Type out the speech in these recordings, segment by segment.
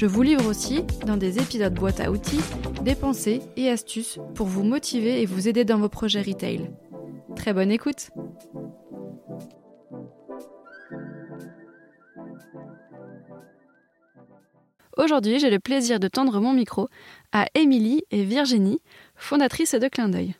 Je vous livre aussi, dans des épisodes boîte à outils, des pensées et astuces pour vous motiver et vous aider dans vos projets retail. Très bonne écoute Aujourd'hui, j'ai le plaisir de tendre mon micro à Émilie et Virginie, fondatrices de Clin d'œil.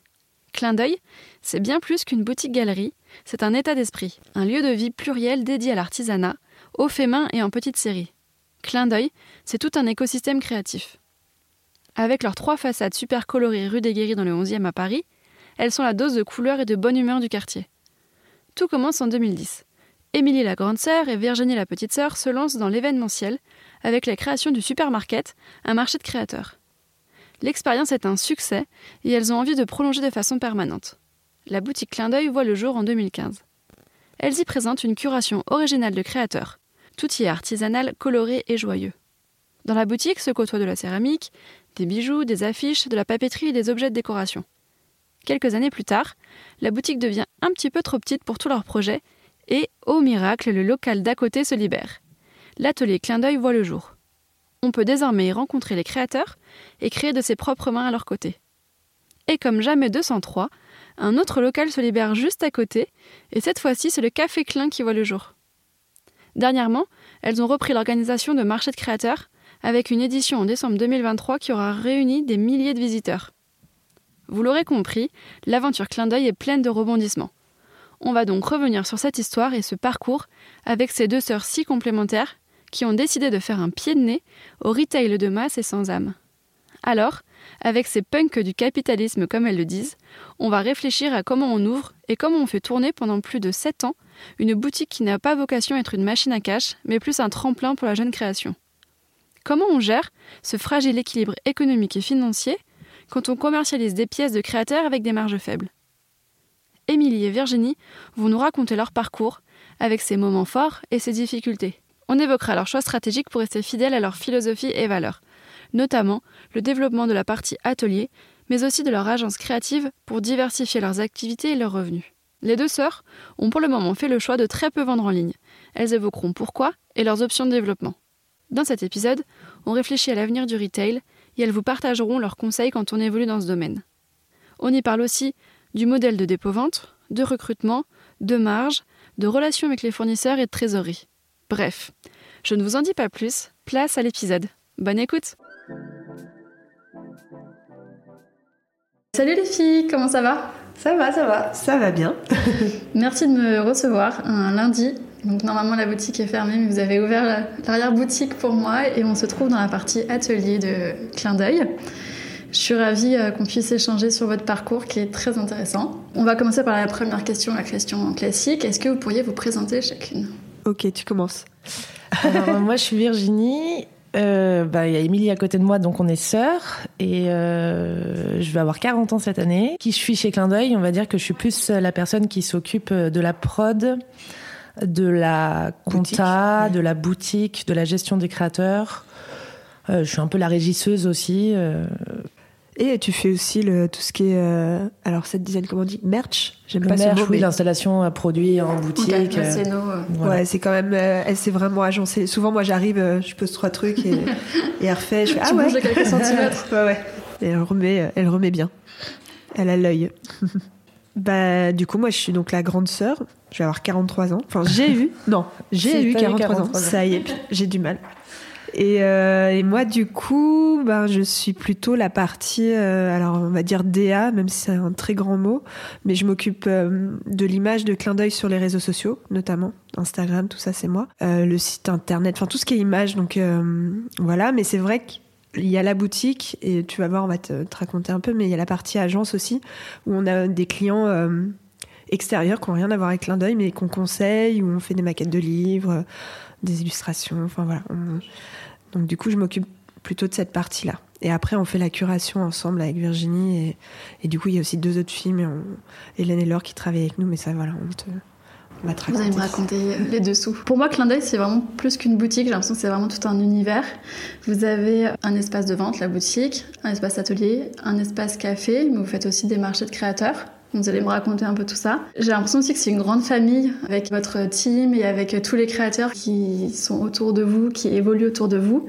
Clin d'œil, c'est bien plus qu'une boutique-galerie, c'est un état d'esprit, un lieu de vie pluriel dédié à l'artisanat, au fait main et en petite série. Clin d'œil, c'est tout un écosystème créatif. Avec leurs trois façades super colorées rue des Guéris dans le 11e à Paris, elles sont la dose de couleur et de bonne humeur du quartier. Tout commence en 2010. Émilie la grande sœur et Virginie la petite sœur se lancent dans l'événementiel avec la création du supermarket, un marché de créateurs. L'expérience est un succès et elles ont envie de prolonger de façon permanente. La boutique Clin d'œil voit le jour en 2015. Elles y présentent une curation originale de créateurs. Tout artisanal, coloré et joyeux. Dans la boutique se côtoient de la céramique, des bijoux, des affiches, de la papeterie et des objets de décoration. Quelques années plus tard, la boutique devient un petit peu trop petite pour tous leurs projets et, au miracle, le local d'à côté se libère. L'atelier Clin d'œil voit le jour. On peut désormais y rencontrer les créateurs et créer de ses propres mains à leur côté. Et comme jamais 203, un autre local se libère juste à côté, et cette fois-ci c'est le Café Clin qui voit le jour. Dernièrement, elles ont repris l'organisation de marchés de créateurs, avec une édition en décembre 2023 qui aura réuni des milliers de visiteurs. Vous l'aurez compris, l'aventure Clin d'œil est pleine de rebondissements. On va donc revenir sur cette histoire et ce parcours avec ces deux sœurs si complémentaires qui ont décidé de faire un pied de nez au retail de masse et sans âme. Alors, avec ces punks du capitalisme comme elles le disent, on va réfléchir à comment on ouvre et comment on fait tourner pendant plus de 7 ans une boutique qui n'a pas vocation à être une machine à cash, mais plus un tremplin pour la jeune création. Comment on gère ce fragile équilibre économique et financier quand on commercialise des pièces de créateurs avec des marges faibles? Émilie et Virginie vont nous raconter leur parcours, avec ses moments forts et ses difficultés. On évoquera leurs choix stratégiques pour rester fidèles à leur philosophie et valeurs, notamment le développement de la partie atelier, mais aussi de leur agence créative pour diversifier leurs activités et leurs revenus. Les deux sœurs ont pour le moment fait le choix de très peu vendre en ligne. Elles évoqueront pourquoi et leurs options de développement. Dans cet épisode, on réfléchit à l'avenir du retail et elles vous partageront leurs conseils quand on évolue dans ce domaine. On y parle aussi du modèle de dépôt-vente, de recrutement, de marge, de relations avec les fournisseurs et de trésorerie. Bref, je ne vous en dis pas plus, place à l'épisode. Bonne écoute Salut les filles, comment ça va? Ça va, ça va, ça va bien. Merci de me recevoir un lundi. Donc normalement la boutique est fermée, mais vous avez ouvert l'arrière-boutique pour moi et on se trouve dans la partie atelier de Clin d'œil. Je suis ravie euh, qu'on puisse échanger sur votre parcours qui est très intéressant. On va commencer par la première question, la question classique. Est-ce que vous pourriez vous présenter chacune? Ok, tu commences. Alors, moi, je suis Virginie. Euh, bah, il y a Émilie à côté de moi, donc on est sœurs. Et euh, je vais avoir 40 ans cette année. Qui je suis chez Clin d'œil, on va dire que je suis plus la personne qui s'occupe de la prod, de la compta, de la boutique, de la gestion des créateurs. je suis un peu la régisseuse aussi. Et tu fais aussi le, tout ce qui est. Euh, alors, cette dizaine, comment on dit Merch? J'aime pas merch, ce mot. Oui, l'installation à produits en boutique. c'est euh, Ouais, c'est quand même. Euh, elle s'est vraiment agencée. Souvent, moi, j'arrive, je pose trois trucs et, et elle refait. Je fais, ah ouais. quelques centimètres. ouais, ouais. Et elle remet, elle remet bien. Elle a l'œil. bah, du coup, moi, je suis donc la grande sœur. Je vais avoir 43 ans. Enfin, j'ai eu. Non, j'ai eu 43, ans. Ça y est, j'ai du mal. Euh, et, moi, du coup, ben, je suis plutôt la partie, euh, alors on va dire DA, même si c'est un très grand mot, mais je m'occupe euh, de l'image de clin d'œil sur les réseaux sociaux, notamment Instagram, tout ça, c'est moi. le site internet, enfin tout ce qui est image, donc voilà. Mais c'est vrai qu'il y a la boutique, et tu vas voir, on va te, te, raconter un peu, mais il y a la partie agence aussi, où on a des clients extérieurs qui n'ont rien à voir avec clin d'œil, mais qu'on conseille, où on fait des maquettes de livres, des illustrations, enfin voilà. Donc du coup, je m'occupe plutôt de cette partie-là. Et après, on fait la curation ensemble avec Virginie. Et, et du coup, il y a aussi deux autres films. Et on, Hélène et Laure qui travaillent avec nous. Mais ça, voilà, on te, Vous allez me raconter les dessous. Pour moi, Clin d'œil, c'est vraiment plus qu'une boutique. J'ai l'impression que c'est vraiment tout un univers. Vous avez un espace de vente, la boutique, un espace atelier, un espace café, mais vous faites aussi des marchés de créateurs. Vous allez me raconter un peu tout ça. J'ai l'impression aussi que c'est une grande famille avec votre team et avec tous les créateurs qui sont autour de vous, qui évoluent autour de vous.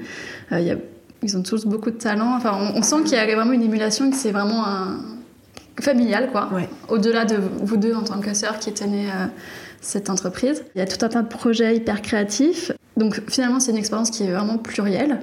Euh, il y a ils ont tous beaucoup de talent. Enfin, on, sent qu'il y a vraiment une émulation, que c'est vraiment un familial, quoi. Au-delà de vous deux en tant que sœurs qui tenaient euh, cette entreprise. Il y a tout un tas de projets hyper créatifs. Donc finalement, c'est une expérience qui est vraiment plurielle.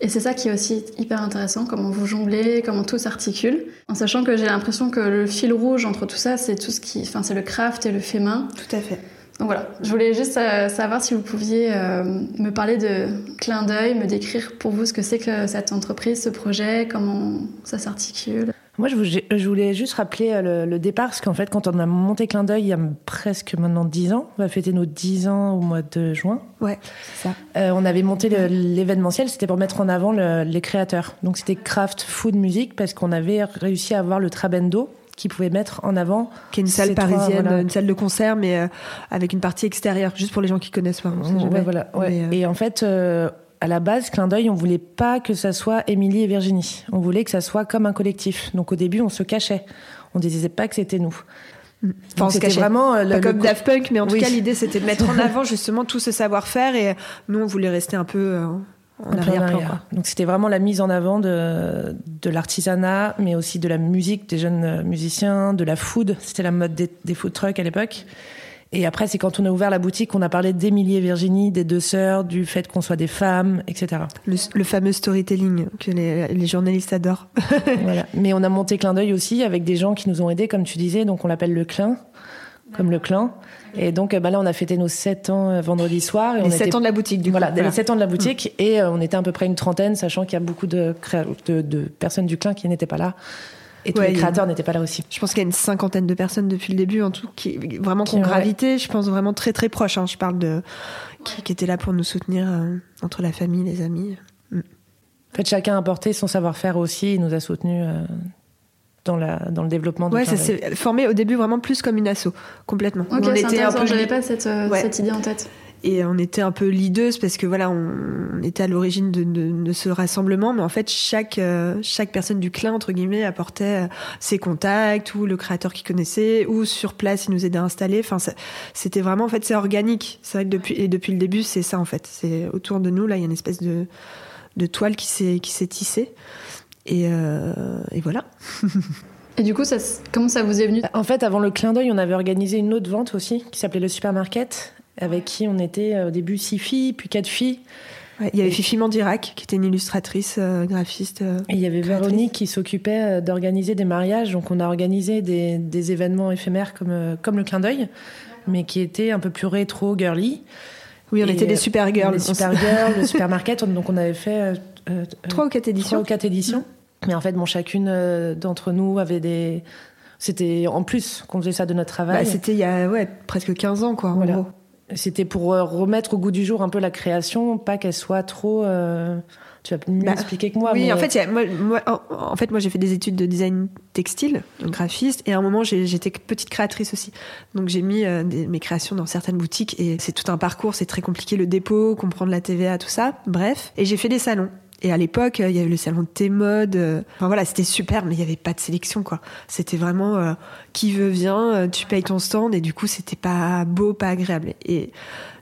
Et c'est ça qui est aussi hyper intéressant, comment vous jonglez, comment tout s'articule. En sachant que j'ai l'impression que le fil rouge entre tout ça, c'est tout ce qui, enfin, c'est le craft et le fait main. Tout à fait. Donc voilà, je voulais juste euh, savoir si vous pouviez euh, me parler de clin d'œil, me décrire pour vous ce que c'est que cette entreprise, ce projet, comment ça s'articule. Moi, je voulais juste rappeler euh, le, départ, parce qu'en fait, quand on a monté Clin d'œil il y a presque maintenant 10 ans, on va fêter nos 10 ans au mois de juin. Ouais, c'est ça. on avait monté l'événementiel, c'était pour mettre en avant les créateurs. Donc c'était craft, food, musique, parce qu'on avait réussi à avoir le Trabendo, qui pouvait mettre en avant. Qui est une salle parisienne, une salle de concert, mais euh, avec une partie extérieure, juste pour les gens qui connaissent pas. voilà. Euh, et en fait, euh, à la base, Clin d'œil, on voulait pas que ça soit Émilie et Virginie. On voulait que ça soit comme un collectif. Donc au début, on se cachait. On disait pas que c'était nous. Mm. Enfin, c'était vraiment pas comme Daft Punk, mais en tout cas, l'idée c'était de mettre en avant justement tout ce savoir-faire et nous on voulait rester un peu donc c'était vraiment la mise en avant de, de l'artisanat, mais aussi de la musique des jeunes musiciens, de la food. C'était la mode des, des, food trucks à l'époque. Et après, c'est quand on a ouvert la boutique qu'on a parlé d'Emilie et Virginie, des deux sœurs, du fait qu'on soit des femmes, etc. Le, fameux storytelling que les, les journalistes adorent. voilà. Mais on a monté Clin d'œil aussi avec des gens qui nous ont aidés, comme tu disais. Donc on l'appelle le Clin, comme le clan. Et donc bah là, on a fêté nos 7 ans euh, vendredi soir. Et les 7 ans de la boutique, du coup. Voilà, les 7 ans de la boutique. Mm. Et euh, on était à peu près une trentaine, sachant qu'il y a beaucoup de, de, de personnes du clan qui n'étaient pas là. Et tous les créateurs n'étaient pas là aussi. Je pense qu'il y a une cinquantaine de personnes depuis le début, en tout, qui vraiment qui ont gravité. Je pense vraiment très très proches. Hein. Je parle de qui, qui, étaient là pour nous soutenir euh, entre la famille, les amis. Mm. En fait, chacun a apporté son savoir-faire aussi. Il nous a soutenus dans, la, dans le développement de Ouais, ça s'est formé au début vraiment plus comme une asso, complètement. Ok, était un peu... j'avais pas cette, euh, cette idée en tête et on était un peu leaders parce que voilà on, était à l'origine de, de, ce rassemblement mais en fait chaque euh, chaque personne du clan entre guillemets apportait euh, ses contacts ou le créateur qu'il connaissait ou sur place il nous aidait à installer. Enfin c'était vraiment en fait c'est organique. C'est vrai que depuis et depuis le début c'est ça en fait. C'est autour de nous là il y a une espèce de de toile qui s'est qui s'est tissée. Euh, et, voilà. Et du coup, ça, comment ça vous est venu? En fait, avant le clin d'œil, on avait organisé une autre vente aussi, qui s'appelait le supermarket, avec qui on était euh, au début six filles, puis quatre filles. il y avait Fifi Mandirac, qui était une illustratrice, euh, graphiste. et il y avait Véronique qui s'occupait d'organiser des mariages. Donc on a organisé des, événements éphémères comme, comme le clin d'œil, mais qui étaient un peu plus rétro, girly. Oui, on était des super girls. Des super girls, le supermarket. Donc on avait fait trois ou quatre éditions. Trois ou quatre éditions. Mais en fait, bon, chacune euh, d'entre nous avait des. C'était en plus qu'on faisait ça de notre travail. Bah, c'était il y a ouais, presque 15 ans, quoi, en gros. C'était pour euh, remettre au goût du jour un peu la création, pas qu'elle soit trop. Euh, tu vas mieux bah, expliquer que moi. Oui, en fait, moi, en, fait, moi, j'ai fait des études de design textile, donc graphiste, et à un moment, j'étais petite créatrice aussi. Donc, j'ai mis mes créations dans certaines boutiques, et c'est tout un parcours, c'est très compliqué le dépôt, comprendre la TVA, tout ça. Bref, et j'ai fait des salons. Et à l'époque, il y avait le salon de T-Mode. Euh, enfin voilà, c'était super, mais il n'y avait pas de sélection, quoi. C'était vraiment euh, qui veut vient, euh, tu payes ton stand, et du coup, c'était pas beau, pas agréable. Et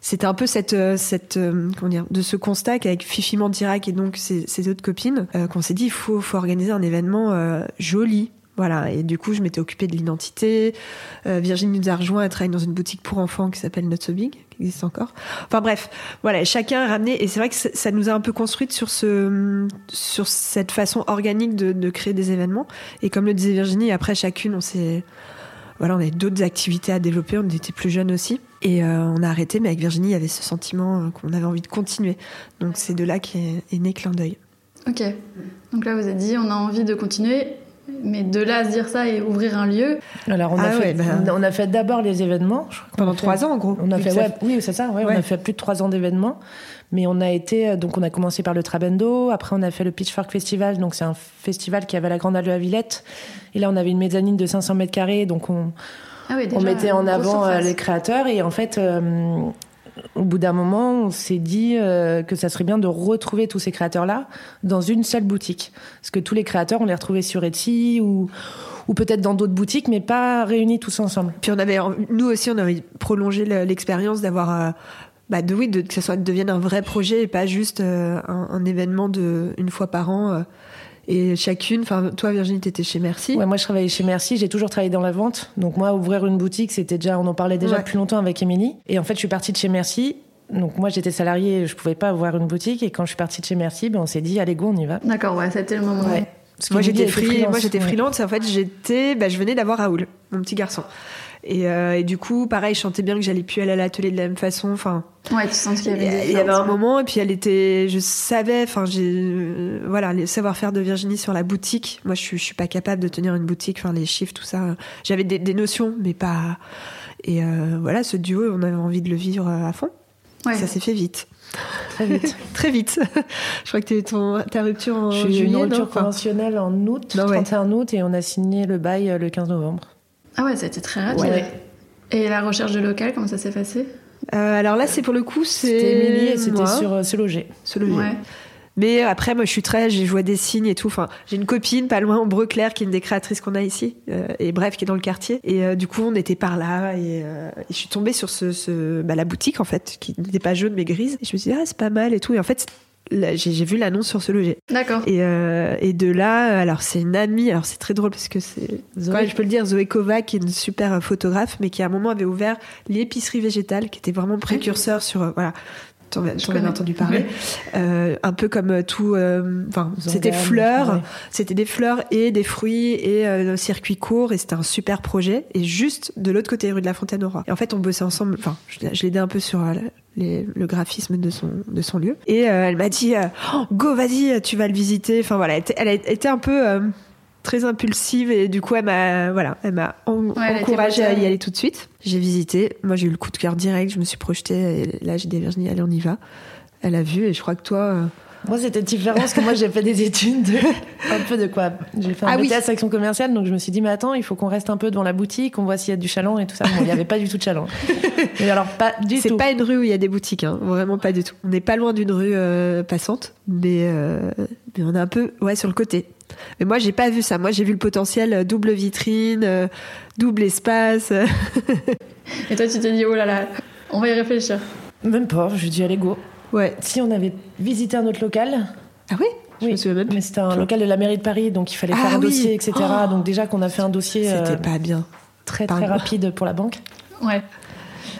c'était un peu cette, cette comment dire, de ce constat qu'avec Fifi Mandirac et donc ses, autres copines, qu'on s'est dit, il faut, faut organiser un événement joli, voilà, et du coup, je m'étais occupée de l'identité. Euh, Virginie nous a rejoint, elle travaille dans une boutique pour enfants qui s'appelle Not So Big, qui existe encore. Enfin bref, voilà, chacun a ramené, et c'est vrai que ça nous a un peu construite sur, ce, sur cette façon organique de, créer des événements. Et comme le disait Virginie, après chacune, on s'est. Voilà, on avait d'autres activités à développer, on était plus jeunes aussi. Et euh, on a arrêté, mais avec Virginie, il y avait ce sentiment euh, qu'on avait envie de continuer. Donc c'est de là qu'est est né Clin d'œil. Ok. Donc là, vous avez dit, on a envie de continuer Mais de là à se dire ça et ouvrir un lieu. Alors on a Ah fait, ouais, bah. on a fait d'abord les événements. je crois Pendant trois ans, en gros. On a Oui, fait, ça- ouais, oui, c'est ça. ouais, On a fait plus de trois ans d'événements, mais on a été euh, donc on a commencé par le Trabendo. Après, on a fait le Pitchfork Festival. Donc c'est un festival qui avait la Grande de la Villette. Et là, on avait une mezzanine de 500 mètres carrés. Donc on, Ah oui, on mettait en avant euh, surface. les créateurs. Et en fait, euh, au bout d'un moment, on s'est dit euh, que ça serait bien de retrouver tous ces créateurs-là dans une seule boutique. Parce que tous les créateurs, on les retrouvait sur Etsy ou peut-être dans d'autres boutiques, mais pas réunis tous ensemble. Puis on avait, nous aussi, on avait prolongé le- l'expérience d'avoir, euh, bah de oui, de, que ça soit devienne un vrai projet et pas juste euh, un, un événement de une fois par an. Et chacune, enfin toi Virginie, t'étais chez Merci. Ouais, moi, je travaillais chez Merci. J'ai toujours travaillé dans la vente. Donc, moi, ouvrir une boutique, c'était déjà, on en parlait déjà Ouais. depuis longtemps avec Émilie. Et en fait, je suis partie de chez Merci. Donc, moi, j'étais salariée, je pouvais pas ouvrir une boutique. Et quand je suis partie de chez Merci, ben, on s'est dit, allez, go, on y va. D'accord, ouais, c'était le moment. Ouais. Parce Moi qu'Émilie j'étais free, freelance. moi j'étais freelance. et En fait j'étais, bah, je venais d'avoir Raoul, mon petit garçon. Et, euh, et du coup, pareil, je sentais bien que j'allais plus aller à l'atelier de la même façon. Enfin, Ouais, tu sens qu'il y il avait il y avait un moment, et puis elle était, je savais, enfin, j'ai, euh, voilà, le savoir-faire de Virginie sur la boutique. Moi, je suis, je suis pas capable de tenir une boutique, enfin, les chiffres, tout ça. J'avais des, des notions, mais pas. Et euh, voilà, ce duo, on avait envie de le vivre à fond. Ouais. Ça s'est fait vite, Très vite. très vite. je crois que t'as eu ton, ta rupture en je suis juillet, une non rupture Enfin, conventionnelle en août, Non, ouais. 31 août, et on a signé le bail le 15 novembre. Ah ouais, ça a été très rapide. Ouais. Et la recherche de local, comment ça s'est passé? Euh, alors là, c'est pour le coup, c'est. C'était Émilie et c'était sur euh, Se Loger. se. Ouais. Mais après, moi, je suis très, je vois des signes et tout. Enfin, j'ai une copine pas loin, Ombre Claire, qui est une des créatrices qu'on a ici, euh, et bref, qui est dans le quartier. Et euh, du coup, on était par là, et, euh, et je suis tombée sur ce, ce bah, la boutique en fait, qui n'était pas jaune mais grise. Et je me suis dit ah c'est pas mal et tout. Et en fait, j'ai vu l'annonce sur ce loger. D'accord. Et, euh, et de là, alors c'est une amie. Alors c'est très drôle parce que c'est, Zoé. je peux le dire, Zoé Kova, qui est une super photographe, mais qui à un moment avait ouvert l'épicerie végétale, qui était vraiment précurseur sur euh, voilà. T'en connais. entendu parler. Euh, un peu comme euh, tout. euh, c'était fleurs. C'était des fleurs et des fruits et euh, un circuit court et c'était un super projet. Et juste de l'autre côté, rue de la Fontaine au Roi. Et en fait, on bossait ensemble. Enfin, je, je l'ai aidé un peu sur les- le graphisme de son, de son lieu. Et elle m'a dit Oh, Go, vas-y, tu vas le visiter. Enfin voilà, elle, était- un peu. Très impulsive et du coup elle m'a voilà elle m'a en- encouragée à y aller tout de suite j'ai visité moi j'ai eu le coup de cœur direct je me suis projetée et là j'ai dit Virginie allez on y va elle a vu et je crois que toi euh, Moi, c'était différent parce que moi, j'ai fait des études de... un peu de quoi? J'ai fait un Ah oui. BTS action commerciale, donc je me suis dit, mais attends, il faut qu'on reste un peu devant la boutique, on voit s'il y a du chaland et tout ça. Bon, il n'y avait pas du tout de chaland. Mais alors, pas du C'est pas une rue où il y a des boutiques, hein, vraiment pas du tout. On n'est pas loin d'une rue euh, passante, mais, euh, mais on est un peu ouais, sur le côté. Mais moi, j'ai pas vu ça. Moi, j'ai vu le potentiel euh, double vitrine, euh, double espace. Et toi, tu t'es dit, oh là là, on va y réfléchir. Même pas, j'ai dit, allez, go. ouais. Si on avait visité un autre local, Ah oui Je Oui. me souviens même plus. mais c'était un local de la mairie de Paris, donc il fallait Ah faire un oui. dossier, etc. Oh. donc déjà qu'on a fait un dossier euh, C'était pas bien. très très Pardon. rapide pour la banque. Ouais.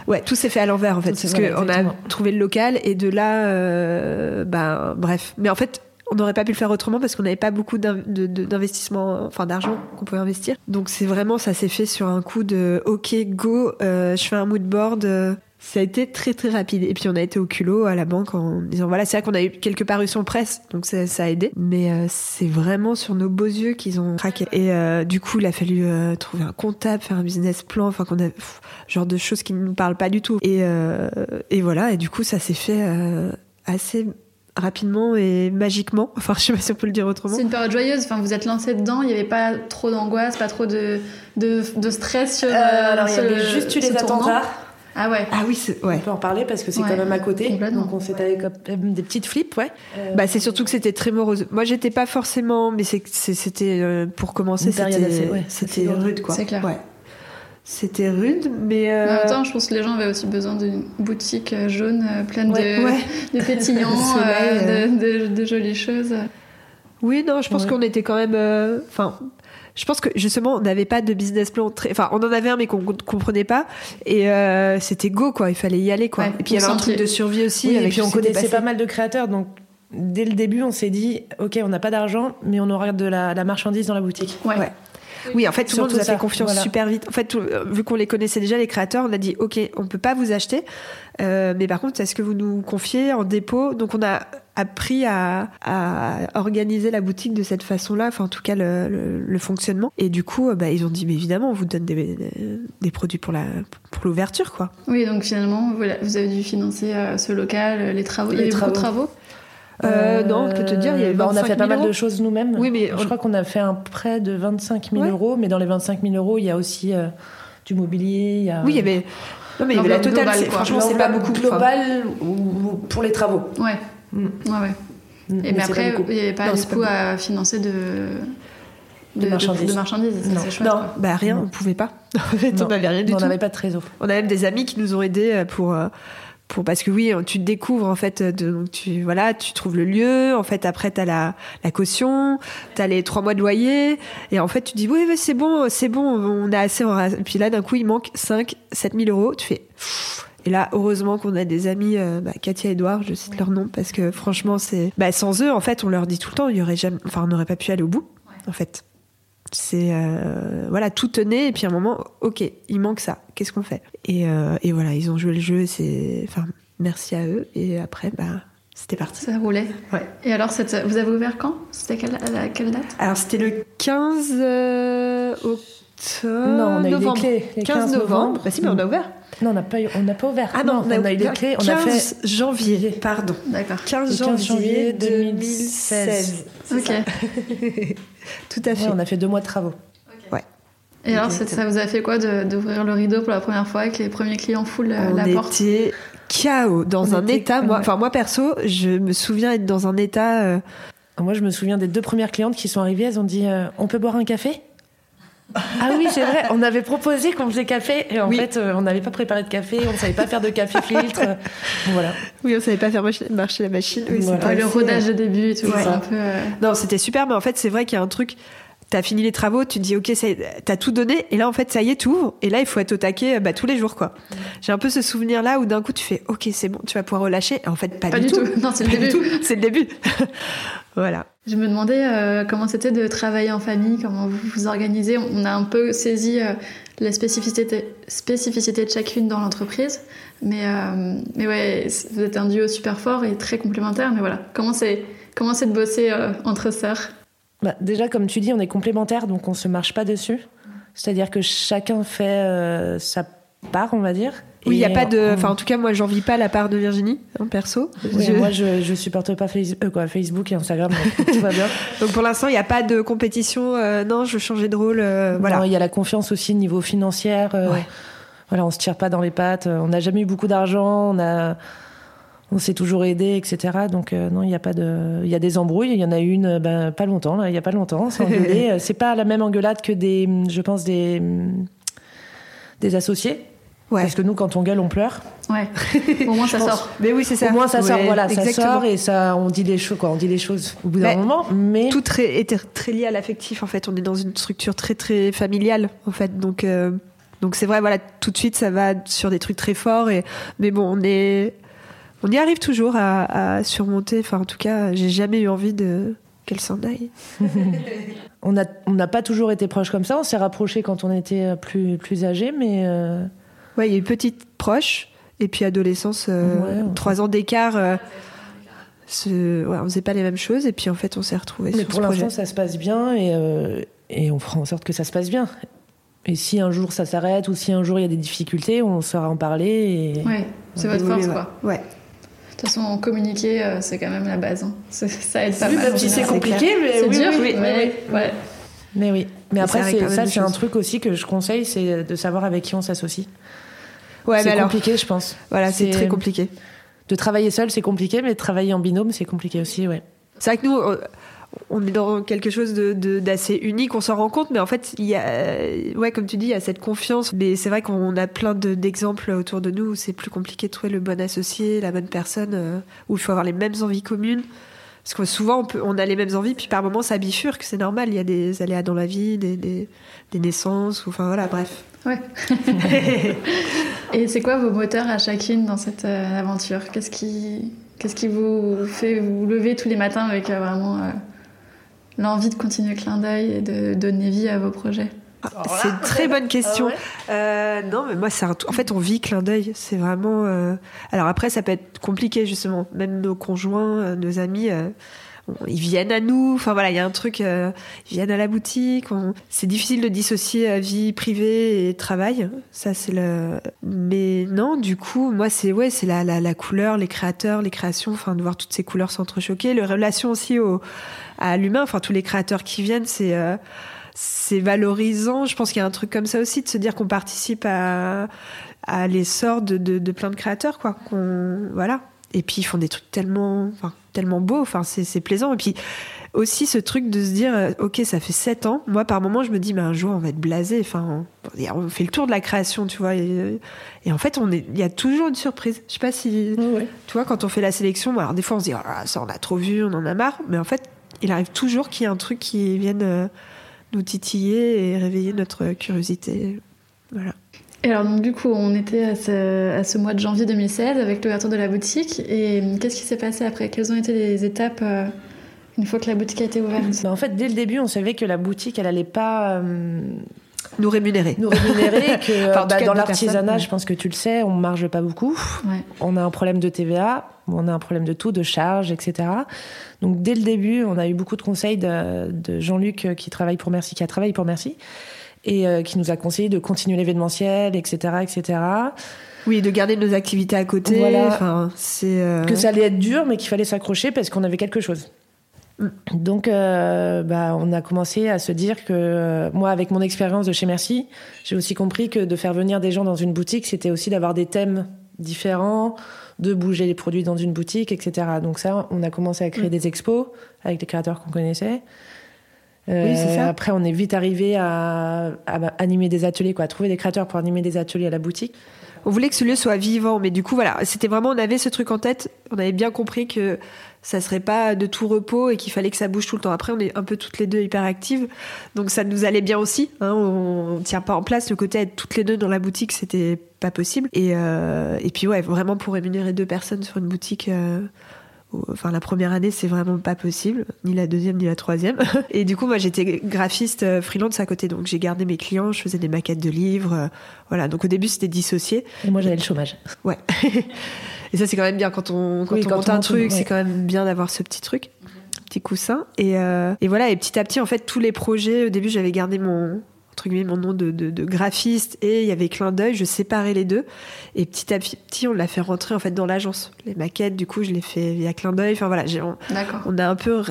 Ouais, tout s'est fait à l'envers en fait, Tout parce qu'on a trouvé le local et de là, euh, ben bref. Mais en fait, on n'aurait pas pu le faire autrement parce qu'on n'avait pas beaucoup d'investissement, enfin d'argent qu'on pouvait investir. Donc c'est vraiment, ça s'est fait sur un coup de OK, go, euh, je fais un mood board. euh, ça a été très très rapide. Et puis on a été au culot à la banque en disant voilà, c'est vrai qu'on a eu quelques parutions presse, donc ça, a aidé. Mais euh, c'est vraiment sur nos beaux yeux qu'ils ont craqué. Et euh, du coup, il a fallu euh, trouver un comptable, faire un business plan, enfin qu'on a genre de choses qui ne nous parlent pas du tout. Et, euh, et voilà, et du coup, ça s'est fait assez rapidement et magiquement. Enfin, je sais pas si on peut le dire autrement. C'est une période joyeuse. Enfin, vous êtes lancé dedans. Il n'y avait pas trop d'angoisse, pas trop de, de, de stress sur. Euh, euh, alors, il y avait juste eu les attentats. Ah ouais. Ah oui, On ouais. peut en parler parce que c'est Ouais, quand même à côté. Donc on s'était quand même des petites flips, ouais. Bah, c'est surtout que c'était très morose. Moi, j'étais pas forcément, mais c'était euh, pour commencer, c'était assez- ouais, rude, quoi. C'est clair. Ouais. C'était rude, mais. Mais euh, En même temps, je pense que les gens avaient aussi besoin d'une boutique euh, jaune euh, pleine Ouais, de, ouais. de pétillants, euh, de, de- de jolies choses. Oui, non, je pense Ouais. qu'on était quand même. euh, Enfin, je pense que justement, on n'avait pas de business plan très. Enfin, on en avait un, mais qu'on comprenait pas. Et euh, c'était go, quoi. Il fallait y aller, quoi. Ouais, et puis il y avait un truc de survie aussi. Oui, et puis on connaissait pas mal de créateurs, donc dès le début, on s'est dit, ok, on n'a pas d'argent, mais on aura de la, la marchandise dans la boutique. Ouais. Ouais. Oui, en fait, tout le monde nous a fait confiance super vite. En fait, vu qu'on les connaissait déjà, les créateurs, on a dit, OK, on peut pas vous acheter, euh, mais par contre, est-ce que vous nous confiez en dépôt? Donc, on a appris à, organiser la boutique de cette façon-là, enfin en tout cas le, fonctionnement. Et du coup, bah, ils ont dit, mais évidemment, on vous donne des, des produits pour la pour l'ouverture, quoi. Oui, donc finalement, vous avez dû financer euh, ce local, les travaux. Les il y travaux. travaux euh, non, je peux te dire, il y bah, on a fait pas mal de choses nous-mêmes. Oui, mais je crois qu'on a fait un prêt de 25 000 euros, mais dans les 25 000 euros, il y a aussi du mobilier. Il y a... Oui, il y avait non, mais il y avait la totale. franchement, c'est pas beaucoup. Global ou, pour les travaux. Ouais. Mm. Ouais, ouais. Mm. Et mais, après, il n'y avait pas du coup à financer de. De, marchandises. De, marchandises. Non, chouette, non bah rien, on pouvait pas. En fait, on n'avait rien du tout. On n'avait pas de trésor. On a même des amis qui nous ont aidés euh, pour euh, pour parce que oui tu découvres en fait de, tu voilà tu trouves le lieu en fait après t'as la la caution t'as les trois mois de loyer et en fait tu dis oui c'est bon c'est bon on a assez et puis là d'un coup il manque 5 7 000 euros tu fais et là, heureusement qu'on a des amis, euh, bah, Katia et Edouard, je cite leur nom, parce que franchement, c'est, bah, sans eux, en fait, on leur dit tout le temps, il y aurait jamais, enfin, on n'aurait pas pu aller au bout, en fait. C'est euh, voilà, tout tenait et puis à un moment, ok, il manque ça. Qu'est-ce qu'on fait? Et, euh, et, voilà, ils ont joué le jeu. C'est enfin, merci à eux. Et après, bah, c'était parti. Ça roulait. Ouais. Et alors, cette, vous avez ouvert quand? C'était quelle, à quelle date? Alors, c'était le 15 euh, octobre. Non, on a novembre. eu les clés. 15, novembre. Bah si, mais on a ouvert. Non, on n'a pas, on n'a pas ouvert. Ah non, on, a, eu les clés. On a fait janvier, pardon. D'accord. 15, 15 janvier 2016. Ok. Tout à fait. on a fait deux mois de travaux. Et alors, ça vous a fait quoi d'ouvrir le rideau pour la première fois avec les premiers clients full euh, la porte était chaos, dans un état. Moi, enfin moi perso, je me souviens être dans un état. Euh, moi, je me souviens des deux premières clientes qui sont arrivées. Elles ont dit euh, "On peut boire un café? Ah oui, c'est vrai. On avait proposé qu'on faisait café et en fait, on n'avait pas préparé de café, on ne savait pas faire de café filtre. voilà. Oui, on ne savait pas faire marcher la machine. Oui, Le rodage de début et tout. Un peu, Non, c'était super, mais en fait, c'est vrai qu'il y a un truc t'as fini les travaux, tu te dis ok, t'as tout donné, et là en fait ça y est, tout et là il faut être au taquet bah, tous les jours quoi. J'ai un peu ce souvenir là où d'un coup tu fais ok, c'est bon, tu vas pouvoir relâcher, et en fait pas, du, tout. Non, c'est le début. C'est le début. voilà. Je me demandais euh, comment c'était de travailler en famille, comment vous vous organisez. On a un peu saisi euh, la spécificité, spécificité de chacune dans l'entreprise, mais, euh, mais ouais, vous êtes un duo super fort et très complémentaire. Mais voilà, comment c'est comment c'est de bosser entre sœurs? Bah, déjà, comme tu dis, on est complémentaires, donc on se marche pas dessus. C'est-à-dire que chacun fait euh, sa part, on va dire. Oui, il n'y a pas de. Enfin, en tout cas, moi, j'en vis pas la part de Virginie, hein, perso. Moi, je, je supporte pas euh, quoi, Facebook et Instagram, donc tout va bien. donc, pour l'instant, il n'y a pas de compétition. Euh, non, je veux changer de rôle. voilà. Il y a la confiance aussi niveau financier. Voilà, on se tire pas dans les pattes. On n'a jamais eu beaucoup d'argent. On a on s'est toujours aidé, etc. Donc euh, non, il n'y a pas de, il y a des embrouilles. Il y en a une, ben, pas longtemps, il y a pas longtemps. Euh, c'est pas la même engueulade que des, je pense des, des associés. Ouais. Parce que nous, quand on gueule, on pleure. Ouais. Au moins, ça sort. Mais oui, c'est ça. Au moins, ça sort. Voilà, ça sort et ça, on dit les choses, quoi. On dit les choses au bout d'un moment. Mais tout très, est très lié à l'affectif. En fait, on est dans une structure très très familiale. En fait, donc. Euh, donc c'est vrai, voilà, tout de suite ça va sur des trucs très forts et mais bon, on est on y arrive toujours à, surmonter. Enfin, en tout cas, j'ai jamais eu envie de qu'elle s'en aille. on n'a on pas toujours été proches comme ça. On s'est rapprochés quand on était plus, plus âgés, mais. Euh... Ouais, il y a eu petite proche, et puis adolescence, euh, trois ans d'écart. Euh, ouais, on faisait pas les mêmes choses, et puis en fait, on s'est retrouvés. Mais pour l'instant, ça se passe bien, et, euh, et on fera en sorte que ça se passe bien. Et si un jour ça s'arrête, ou si un jour il y a des difficultés, on saura en parler. Et... Ouais, c'est votre force, quoi. Ouais. De toute façon, communiquer, euh, c'est quand même la base. Hein. Ça aide pas mal. c'est compliqué, mais c'est dur. Oui, mais, ouais. mais oui. Mais après, ça, c'est un truc aussi que je conseille, c'est de savoir avec qui on s'associe. Ouais, c'est compliqué, je pense. Voilà, c'est très compliqué. De travailler seul, c'est compliqué, mais de travailler en binôme, c'est compliqué aussi, ouais. C'est vrai que nous, on est dans quelque chose d'assez unique, on s'en rend compte, mais en fait, il y a, euh, ouais, comme tu dis, il y a cette confiance. Mais c'est vrai qu'on a plein d'exemples autour de nous où c'est plus compliqué de trouver le bon associé, la bonne personne, euh, où il faut avoir les mêmes envies communes. Parce que souvent, on, peut, on a les mêmes envies, puis par moments, ça bifurque, c'est normal. Il y a des aléas dans la vie, des, des, naissances, ou, enfin voilà, bref. Ouais. Et c'est quoi vos moteurs à chacune dans cette euh, aventure? Qu'est-ce qui, qu'est-ce qui vous fait vous lever tous les matins avec vraiment l'envie de continuer clin d'œil et de donner vie à vos projets C'est une très bonne question. euh, non, mais moi, c'est en fait, on vit clin d'œil. C'est vraiment. euh, Alors après, ça peut être compliqué justement. Même nos conjoints, euh, nos amis, euh, ils viennent à nous. Enfin voilà, il y a un truc. euh, Ils viennent à la boutique. on- C'est difficile de dissocier vie privée et travail. Ça, c'est le. Mais non, du coup, moi, c'est ouais, c'est la, la, la couleur, les créateurs, les créations. Enfin, de voir toutes ces couleurs s'entrechoquer. Les relations aussi au à l'humain. Enfin, tous les créateurs qui viennent, c'est. euh, c'est valorisant. Je pense qu'il y a un truc comme ça aussi, de se dire qu'on participe à, à l'essor de, de, de plein de créateurs, quoi. Qu'on, voilà. Et puis ils font des trucs tellement, enfin, tellement beaux. Enfin, c'est, plaisant. Et puis aussi ce truc de se dire, euh, ok, ça fait sept ans. Moi, par moment, je me dis, mais un jour, on va être blasé. Enfin, on, fait le tour de la création, tu vois. Et, et en fait, on est, il y a toujours une surprise. Je sais pas si, tu vois, quand on fait la sélection, alors des fois, on se dit, oh ça, on a trop vu, on en a marre. Mais en fait, il arrive toujours qu'il y ait un truc qui vienne euh, nous titiller et réveiller notre curiosité. Voilà. Et alors, donc, du coup, on était à ce, à ce mois de janvier 2016 avec l'ouverture de la boutique. Et qu'est-ce qui s'est passé après? Quelles ont été les étapes euh, une fois que la boutique a été ouverte? Bah, en fait, dès le début, on savait que la boutique, elle allait pas euh, Nous rémunérer. nous rémunérer, que euh, Enfin, tout bah, cas, dans l'artisanat, ouais. je pense que tu le sais, on marge pas beaucoup. Ouais. On a un problème de TVA, on a un problème de taux, de charges, etc. Donc dès le début, on a eu beaucoup de conseils de, de Jean-Luc euh, qui travaille pour Merci, qui a travaillé pour Merci, et euh, qui nous a conseillé de continuer l'événementiel, etc., etc. Oui, de garder nos activités à côté. Voilà. Enfin, c'est. euh, Que ça allait être dur, mais qu'il fallait s'accrocher parce qu'on avait quelque chose. Donc, euh, bah, on a commencé à se dire que euh, moi, avec mon expérience de chez Merci, j'ai aussi compris que de faire venir des gens dans une boutique, c'était aussi d'avoir des thèmes différents, de bouger les produits dans une boutique, etc. Donc ça, on a commencé à créer Mm. des expos avec des créateurs qu'on connaissait. Euh, Oui, c'est ça. Après, on est vite arrivé à, à animer des ateliers, quoi, à trouver des créateurs pour animer des ateliers à la boutique. On voulait que ce lieu soit vivant, mais du coup, voilà, c'était vraiment, on avait ce truc en tête, on avait bien compris que ça serait pas de tout repos et qu'il fallait que ça bouge tout le temps. Après, on est un peu toutes les deux hyper actives, donc ça nous allait bien aussi. Hein, on, on tient pas en place le côté être toutes les deux dans la boutique, c'était pas possible. Et, euh, et puis ouais, vraiment pour rémunérer deux personnes sur une boutique. euh, Enfin, la première année, c'est vraiment pas possible, ni la deuxième, ni la troisième. Et du coup, moi, j'étais graphiste euh, freelance à côté, donc j'ai gardé mes clients, je faisais des maquettes de livres, voilà. Donc au début, c'était dissocié. Et moi, j'avais le chômage. Ouais. Et ça, c'est quand même bien quand on, quand Oui, on quand monte on un monte, truc, ouais. c'est quand même bien d'avoir ce petit truc, petit coussin. Et, euh, et voilà, et petit à petit, en fait, tous les projets, au début, j'avais gardé mon entre guillemets mon nom de, de, de graphiste et il y avait clin d'œil je séparais les deux et petit à petit on l'a fait rentrer en fait dans l'agence les maquettes du coup je les fais via clin d'œil enfin voilà on a un peu